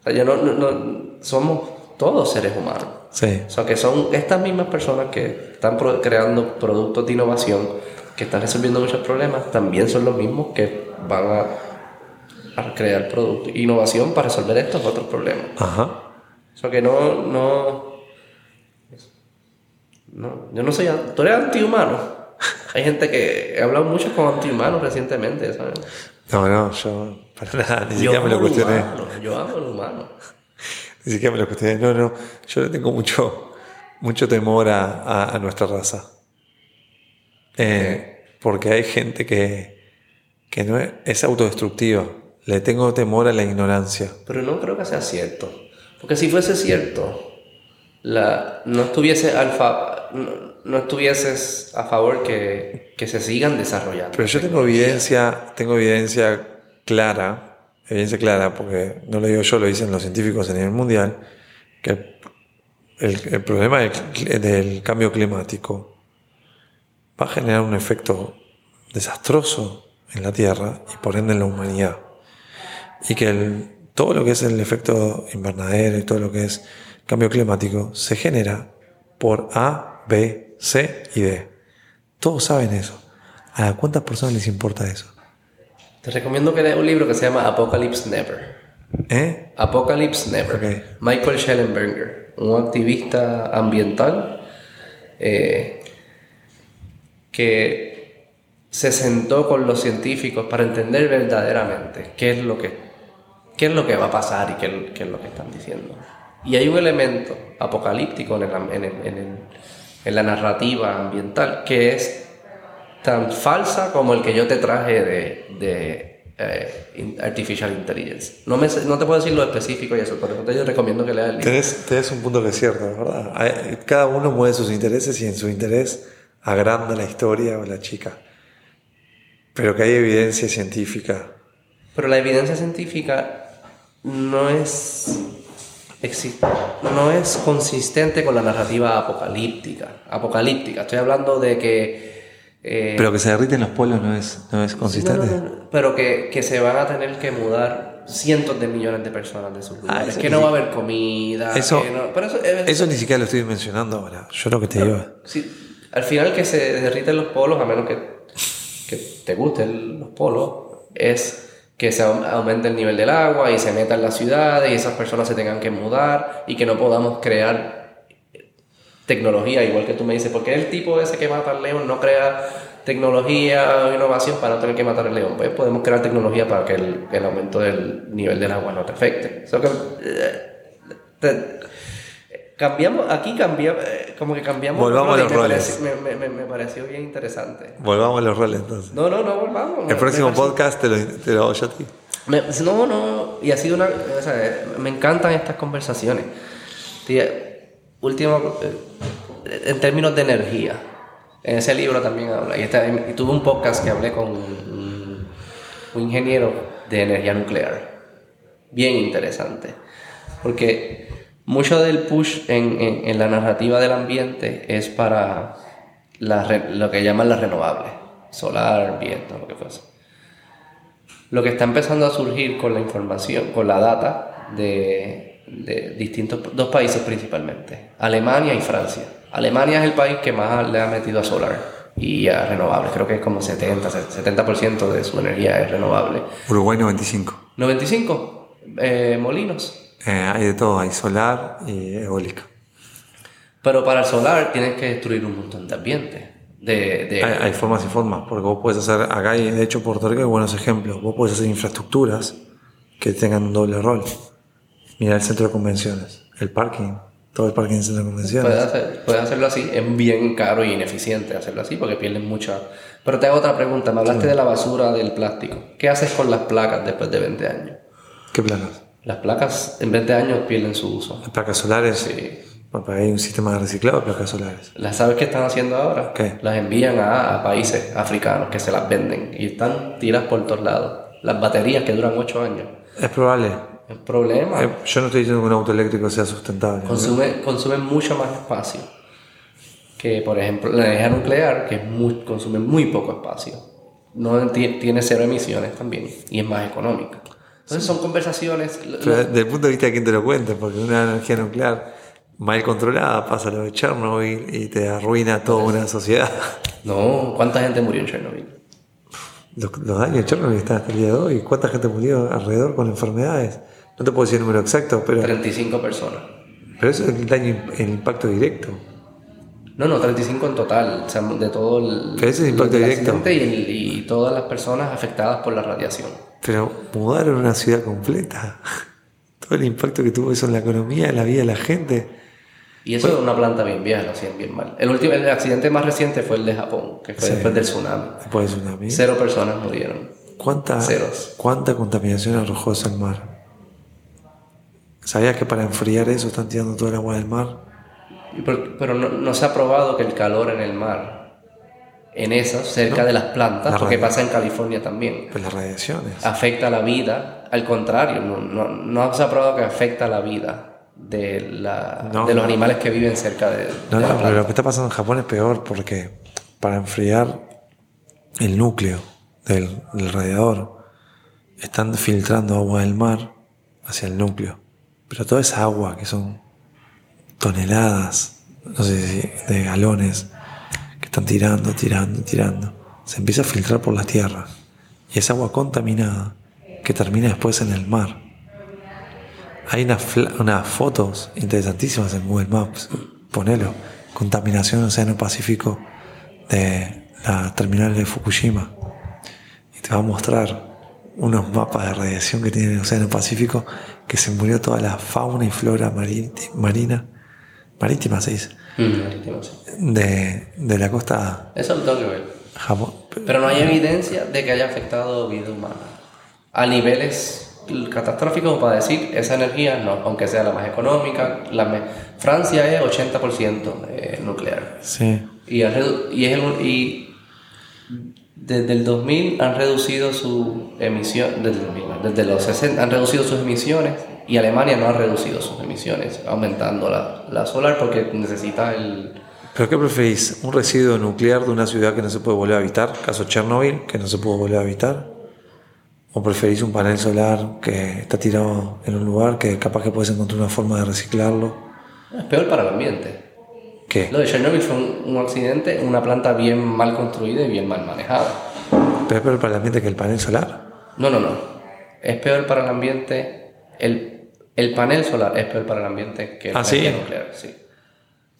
O sea, no, no, somos todos seres humanos. Sí. O sea, que son estas mismas personas que están creando productos de innovación, que están resolviendo muchos problemas, también son los mismos que van a, a crear productos, innovación para resolver estos otros problemas. Ajá. O sea, que no, no, no, yo no soy. Tú eres antihumano. Hay gente que he hablado mucho con antihumanos recientemente, ¿sabes? No, no, yo para nada, ni siquiera me lo cuestioné. yo amo el humano. Ni siquiera me lo cuestioné. No, no, yo le tengo mucho, mucho temor a, a, nuestra raza. Eh, porque hay gente que, que no es, es autodestructiva. Le tengo temor a la ignorancia. Pero no creo que sea cierto. Porque si fuese cierto, la, no estuviese alfa, no, estuvieses a favor que, que, se sigan desarrollando. Pero yo tengo evidencia, tengo evidencia clara, evidencia clara, porque no lo digo yo, lo dicen los científicos a nivel mundial, que el, el problema del, del, cambio climático va a generar un efecto desastroso en la Tierra y por ende en la humanidad. Y que el, todo lo que es el efecto invernadero y todo lo que es cambio climático se genera por A, B, C y D. Todos saben eso. ¿A cuántas personas les importa eso? Te recomiendo que leas un libro que se llama Apocalypse Never. ¿Eh? Apocalypse Never. Michael Schellenberger, un activista ambiental eh, que se sentó con los científicos para entender verdaderamente qué es lo que, qué es lo que va a pasar y qué, qué es lo que están diciendo. Y hay un elemento apocalíptico en, la narrativa ambiental que es tan falsa como el que yo te traje de, eh, Artificial Intelligence. No, me, no te puedo decir lo específico y eso, por eso te recomiendo que leas el libro. Tienes, un punto que es cierto, ¿verdad? Cada uno mueve sus intereses y en su interés agranda la historia o la chica. Pero que hay evidencia científica. Pero la evidencia científica no es no es consistente con la narrativa apocalíptica. Apocalíptica. Estoy hablando de que. Eh, pero que se derriten los polos no es, no es consistente. pero que, que, se van a tener que mudar cientos de millones de personas de sus ah, lugares. que no va a haber comida. Eso, pero eso, eso, ni siquiera lo estoy mencionando ahora. Yo lo que te digo. al final que se derriten los polos, a menos que, que te gusten los polos, es que se aumente el nivel del agua y se meta en las ciudades y esas personas se tengan que mudar y que no podamos crear tecnología, igual que tú me dices, porque el tipo ese que mata al león no crea tecnología o innovación para no tener que matar al león? Pues podemos crear tecnología para que el, el aumento del nivel del agua no te afecte. que, eh, cambiamos, aquí cambiamos, eh, como que cambiamos. Volvamos a los roles. me, me, me, pareció bien interesante. Volvamos a los roles entonces. No, no, no volvamos. El próximo podcast te lo, te lo hago yo a ti. no, no, y ha sido una. O sea, me encantan estas conversaciones. último, eh, en términos de energía. En ese libro también habla. Y, y tuve un podcast que hablé con un, un ingeniero de energía nuclear. Bien interesante. Porque mucho del push en, en, la narrativa del ambiente es para lo que llaman las renovables, solar, viento, lo que fuese. Lo que está empezando a surgir con la información, con la data de de distintos, dos países principalmente, Alemania y Francia. Alemania es el país que más le ha metido a solar y a renovables. Creo que es como 70, 70% de su energía es renovable. Uruguay 95. 95 eh, molinos. Eh, hay de todo, hay solar y eólica. Pero para el solar tienes que destruir un montón de ambiente. De, de- Hay, hay formas y formas, porque vos puedes hacer, acá hay, de hecho Puerto Rico hay buenos ejemplos, vos puedes hacer infraestructuras que tengan un doble rol. Mira el centro de convenciones, el parking, todo el parking del centro de convenciones. Puedes, hacer- puedes hacerlo así, es bien caro y ineficiente hacerlo así porque pierden mucha... Pero te hago otra pregunta, me hablaste de la basura del plástico. ¿Qué haces con las placas después de 20 años? ¿Qué placas? Las placas en 20 años pierden su uso. Las placas solares. Sí. Bueno, hay un sistema de reciclado de placas solares. ¿Las sabes qué están haciendo ahora? ¿Qué? Las envían a, a países africanos que se las venden y están tiradas por todos lados. Las baterías que duran 8 años. Es probable. El problema, Eh, yo no estoy diciendo que un auto eléctrico sea sustentable. ¿no? consume, consume mucho más espacio que, por ejemplo, la energía nuclear, que es muy- consume muy poco espacio. No ti- tiene cero emisiones también y es más económica. Entonces son conversaciones... Pero desde el punto de vista de quien te lo cuente, porque una energía nuclear mal controlada pasa lo de Chernobyl y te arruina toda una sociedad. No, ¿cuánta gente murió en Chernobyl? Los, los daños de Chernobyl están hasta el día de hoy. ¿Cuánta gente murió alrededor con enfermedades? No te puedo decir el número exacto, pero, 35 personas. pero eso es el daño, el impacto directo. No, no, 35 en total, o sea, de todo el, Pero ese es el impacto directo. Y, el- y todas las personas afectadas por la radiación. Pero mudaron una ciudad completa. Todo el impacto que tuvo eso en la economía, en la vida de la gente. Y eso es una planta bien vieja, lo hacían bien mal. El último, el accidente más reciente fue el de Japón, que fue Sí. después del tsunami. Después de tsunami. Cero personas murieron. ¿Cuánta, Ceros. ¿Cuánta contaminación arrojó eso al mar? ¿Sabías que para enfriar eso están tirando todo el agua del mar? Pero no, no se ha probado que el calor en el mar, en esas, cerca de las plantas, La porque pasa en California también, Pues las radiaciones. afecta la vida. Al contrario, no, no, no se ha probado que afecta la vida de, la, No. de los animales que viven cerca de, No, de la no, pero lo que está pasando en Japón es peor porque para enfriar el núcleo del, del radiador están filtrando agua del mar hacia el núcleo. Pero toda esa agua, que son toneladas, no sé si de galones, que están tirando, tirando, tirando, se empieza a filtrar por la tierra. Y es agua contaminada que termina después en el mar. Hay unas, fotos interesantísimas en Google Maps. Ponelo. Contaminación Océano Pacífico de la terminal de Fukushima. Y te va a mostrar unos mapas de radiación que tiene el Océano Pacífico que se murió toda la fauna y flora marina, marítima se dice, Mm, sí. de, de la costa Eso lo tengo que ver. Japón. Pero no hay evidencia de que haya afectado vida humana. A niveles catastróficos para decir esa energía, no, aunque sea la más económica. La me- Francia es 80% eh, nuclear. Sí. Y, redu- y, es el- y desde el 2000 han reducido su emisión, desde, el 2000, no, desde los 60 han reducido sus emisiones y Alemania no ha reducido sus emisiones, aumentando la, la solar porque necesita el... ¿Pero qué preferís? ¿Un residuo nuclear de una ciudad que no se puede volver a habitar? Caso Chernobyl, que no se puede volver a habitar. ¿O preferís un panel solar que está tirado en un lugar que capaz que puedes encontrar una forma de reciclarlo? Es peor para el ambiente. ¿Qué? Lo de Chernobyl fue un, un accidente, una planta bien mal construida y bien mal manejada. ¿Pero es peor para el ambiente que el panel solar? No, no, no. Es peor para el ambiente. El, el panel solar es peor para el ambiente que el ¿Ah, sí? nuclear. Sí.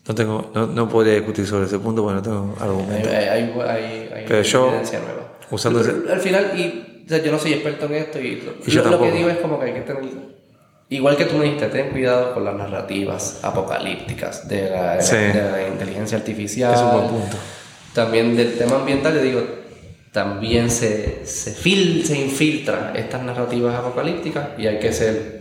No, tengo, no, no podría discutir sobre ese punto porque no tengo argumento. hay, hay- hay- hay Pero yo, evidencia nueva. usando Pero ese- al final, y, o sea, yo no soy experto en esto y, lo, Y yo lo- lo que digo es como que hay que tener. Igual que tú me dijiste, ten cuidado con las narrativas apocalípticas de la, Sí. de la inteligencia artificial. Es un buen punto. También del tema ambiental, yo digo, también se, se, fil, se infiltran estas narrativas apocalípticas y hay que ser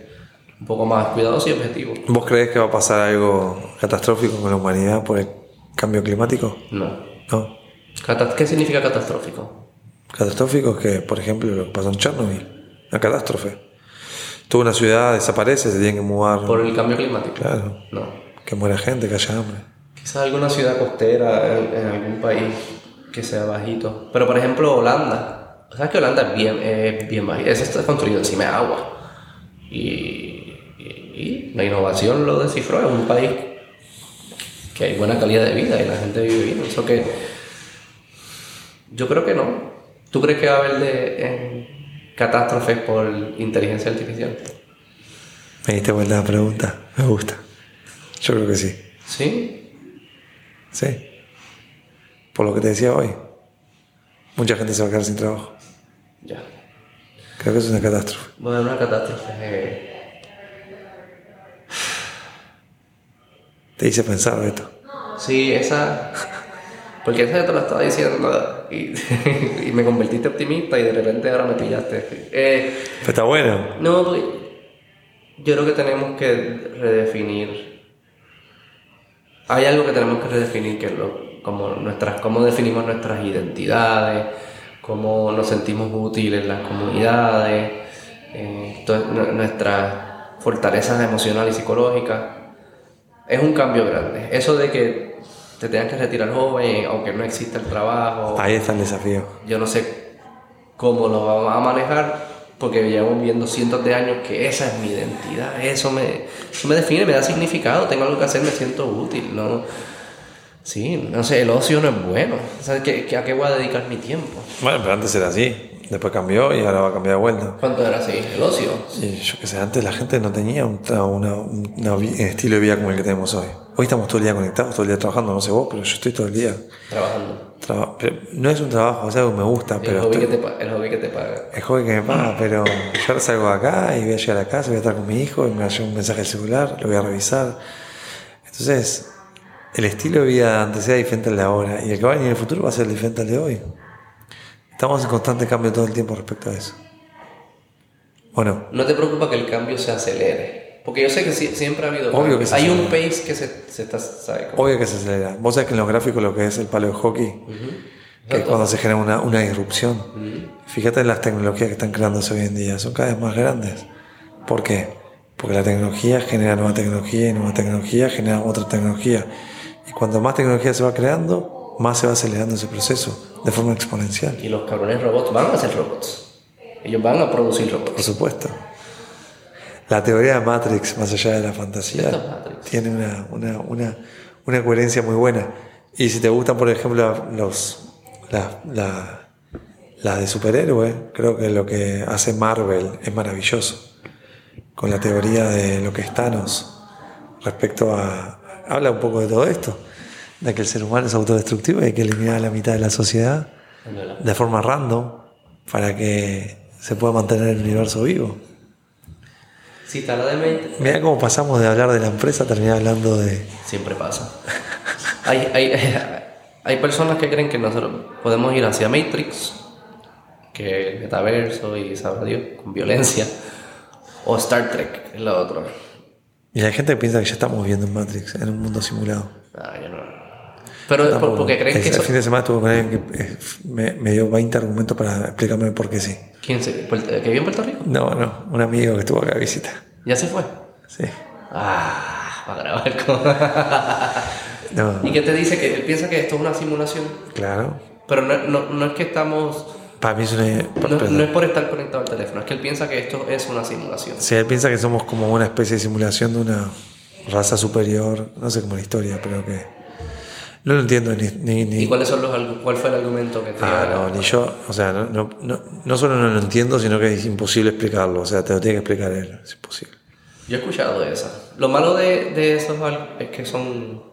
un poco más cuidadoso y objetivo. ¿Vos creés que va a pasar algo catastrófico con la humanidad por el cambio climático? No. No. ¿Qué significa catastrófico? Catastrófico es que, por ejemplo, lo que pasó en Chernobyl, una catástrofe. Toda una ciudad desaparece, se tienen que mudar. ¿Por el cambio climático? Claro. No. Que muera gente, que haya hambre. Quizás alguna ciudad costera en, en algún país que sea bajito. Pero por ejemplo Holanda. ¿Sabes que Holanda es bien, es bien bajito? Eso está construido encima de agua. Y, y la innovación lo descifró. Es un país que hay buena calidad de vida y la gente vive bien. Eso que. Yo creo que no. ¿Tú crees que va a haber de, catástrofes por inteligencia artificial? Me diste vuelta la pregunta. Me gusta. Yo creo que sí. ¿Sí? Sí. Por lo que te decía hoy. Mucha gente se va a quedar sin trabajo. Ya. Creo que es una catástrofe. Bueno, una catástrofe. eh, Te hice pensar esto. Sí, esa. Porque esa te lo estaba diciendo y, y me convertiste optimista y de repente ahora me pillaste. Eh, Pero está bueno. no, porque yo creo que tenemos que redefinir. Hay algo que tenemos que redefinir que es lo, como nuestras, cómo definimos nuestras identidades, cómo nos sentimos útiles en las comunidades, eh, nuestras fortalezas emocionales y psicológicas. Es un cambio grande. Eso de que te tengas que retirar joven, aunque no exista el trabajo, Ahí está el desafío. yo no sé cómo lo vamos a manejar, porque llevamos viendo cientos de años que esa es mi identidad, eso me, eso me define, me da significado, tengo algo que hacer, me siento útil, ¿no? Sí, no sé, el ocio no es bueno. ¿Sabes qué, qué- a qué voy a dedicar mi tiempo? Bueno, pero antes era así. Después cambió y ahora va a cambiar de vuelta. ¿Cuánto era así? El ocio. Y yo qué sé, antes la gente no tenía un, una- un una vi- estilo de vida como el que tenemos hoy. Hoy estamos todo el día conectados, todo el día trabajando, no sé vos, pero yo estoy todo el día. Trabajando. traba- pero no es un trabajo, es algo que me gusta, El pero hobby, que estoy- te, pa- el hobby que te paga. es hobby que me paga, pero yo salgo de acá y voy a llegar a casa, voy a estar con mi hijo y me va a llegar un mensaje al celular, lo voy a revisar. Entonces, el estilo de vida antes era diferente al de ahora y el que va a venir en el futuro va a ser diferente al de hoy. Estamos en constante cambio todo el tiempo respecto a eso. Bueno, ¿No te preocupa que el cambio se acelere? Porque yo sé que siempre ha habido Obvio que se Hay un pace que se, se está... Como- obvio que se acelera. Vos sabés que en los gráficos lo que es el palo de hockey, que es cuando se genera una, una disrupción. Fíjate en las tecnologías que están creándose hoy en día, son cada vez más grandes. ¿Por qué? Porque la tecnología genera nueva tecnología y nueva tecnología genera otra tecnología. Y cuanto más tecnología se va creando, más se va acelerando ese proceso de forma exponencial. Y los cabrones robots van a ser robots. Ellos van a producir Por robots. supuesto. La teoría de Matrix, más allá de la fantasía, es tiene una, una, una, una coherencia muy buena. Y si te gustan, por ejemplo, los, la, la, la de superhéroe, creo que lo que hace Marvel es maravilloso. Con la teoría de lo que es Thanos respecto a... Habla un poco de todo esto, de que el ser humano es autodestructivo y hay que eliminar a la mitad de la sociedad de forma random para que se pueda mantener el universo vivo. Mente, Mira cómo pasamos de hablar de la empresa a terminar hablando de... siempre pasa. Hay, hay, hay personas que creen que nosotros podemos ir hacia Matrix, que el metaverso y sabrá Dios, con violencia, o Star Trek, que es lo otro. Y la gente piensa que ya estamos viviendo en Matrix, en un mundo simulado. Ah, yo no. Pero Tampoco. porque creen que el eso... fin de semana estuve con alguien que eh, me, me dio 20 argumentos para explicarme por qué sí. ¿Quién se, Puerto- ¿Que vive en Puerto Rico? No, no, un amigo que estuvo acá de visita. ¿Ya se fue? Sí. Ah, para grabar con... No, ¿Y qué te dice? Que él piensa que esto es una simulación. claro. Pero no, no, no es que estamos... Para mí es una... No, no es por estar conectado al teléfono, es que él piensa que esto es una simulación. Si él piensa que somos como una especie de simulación de una raza superior, no sé cómo la historia, pero que... No lo entiendo ni... ni, ni- ¿Y cuáles son los, cuál fue el argumento que te Ah, no, ni yo, o sea, no, no, no, no solo no lo entiendo, sino que es imposible explicarlo, o sea, te lo tiene que explicar él, es imposible. Yo he escuchado de esa. Lo malo de, de esos es que son...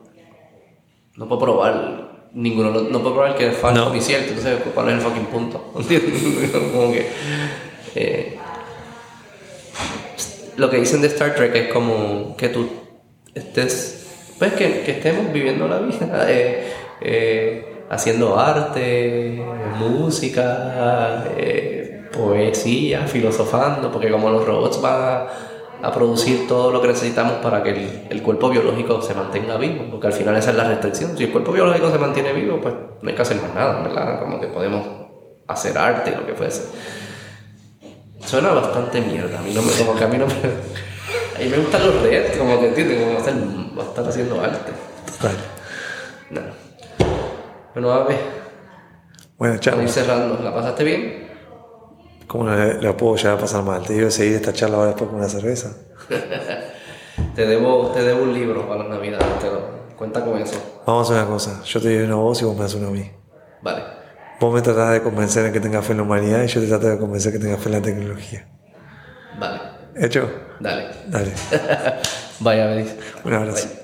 No puedo probar ninguno, no, no puedo probar que es falso ni cierto, entonces ¿cuál es el fucking punto? ¿Entiendes? como que... eh, lo que dicen de Star Trek es como que tú estés... Pues que, que estemos viviendo la vida, eh, eh, haciendo arte, música, eh, poesía, filosofando, porque como los robots van a, producir todo lo que necesitamos para que el, el cuerpo biológico se mantenga vivo, porque al final esa es la restricción. Si el cuerpo biológico se mantiene vivo, pues no hay que hacer más nada, ¿verdad? Como que podemos hacer arte, lo que fuese. Suena bastante mierda, a mí no me, como que a mí no me... Mí me gustan los retos, como que entiendes, como estar, va a estar haciendo arte. Total. No. Bueno, a ver, Bueno, chao. para ir cerrando, ¿la pasaste bien? ¿Cómo lo puedo llegar a pasar mal? Te digo seguir esta charla ahora después con una cerveza. Te debo, te debo un libro para la Navidad, te lo- cuenta con eso. Vamos a hacer una cosa. Yo te doy una voz y vos me das una a mí. Vale. Vos me tratás de convencer en que tenga fe en la humanidad y yo te trato de convencer que tenga fe en la tecnología. Vale. ¿Hecho? Dale. Dale. Vaya, veis. Un abrazo.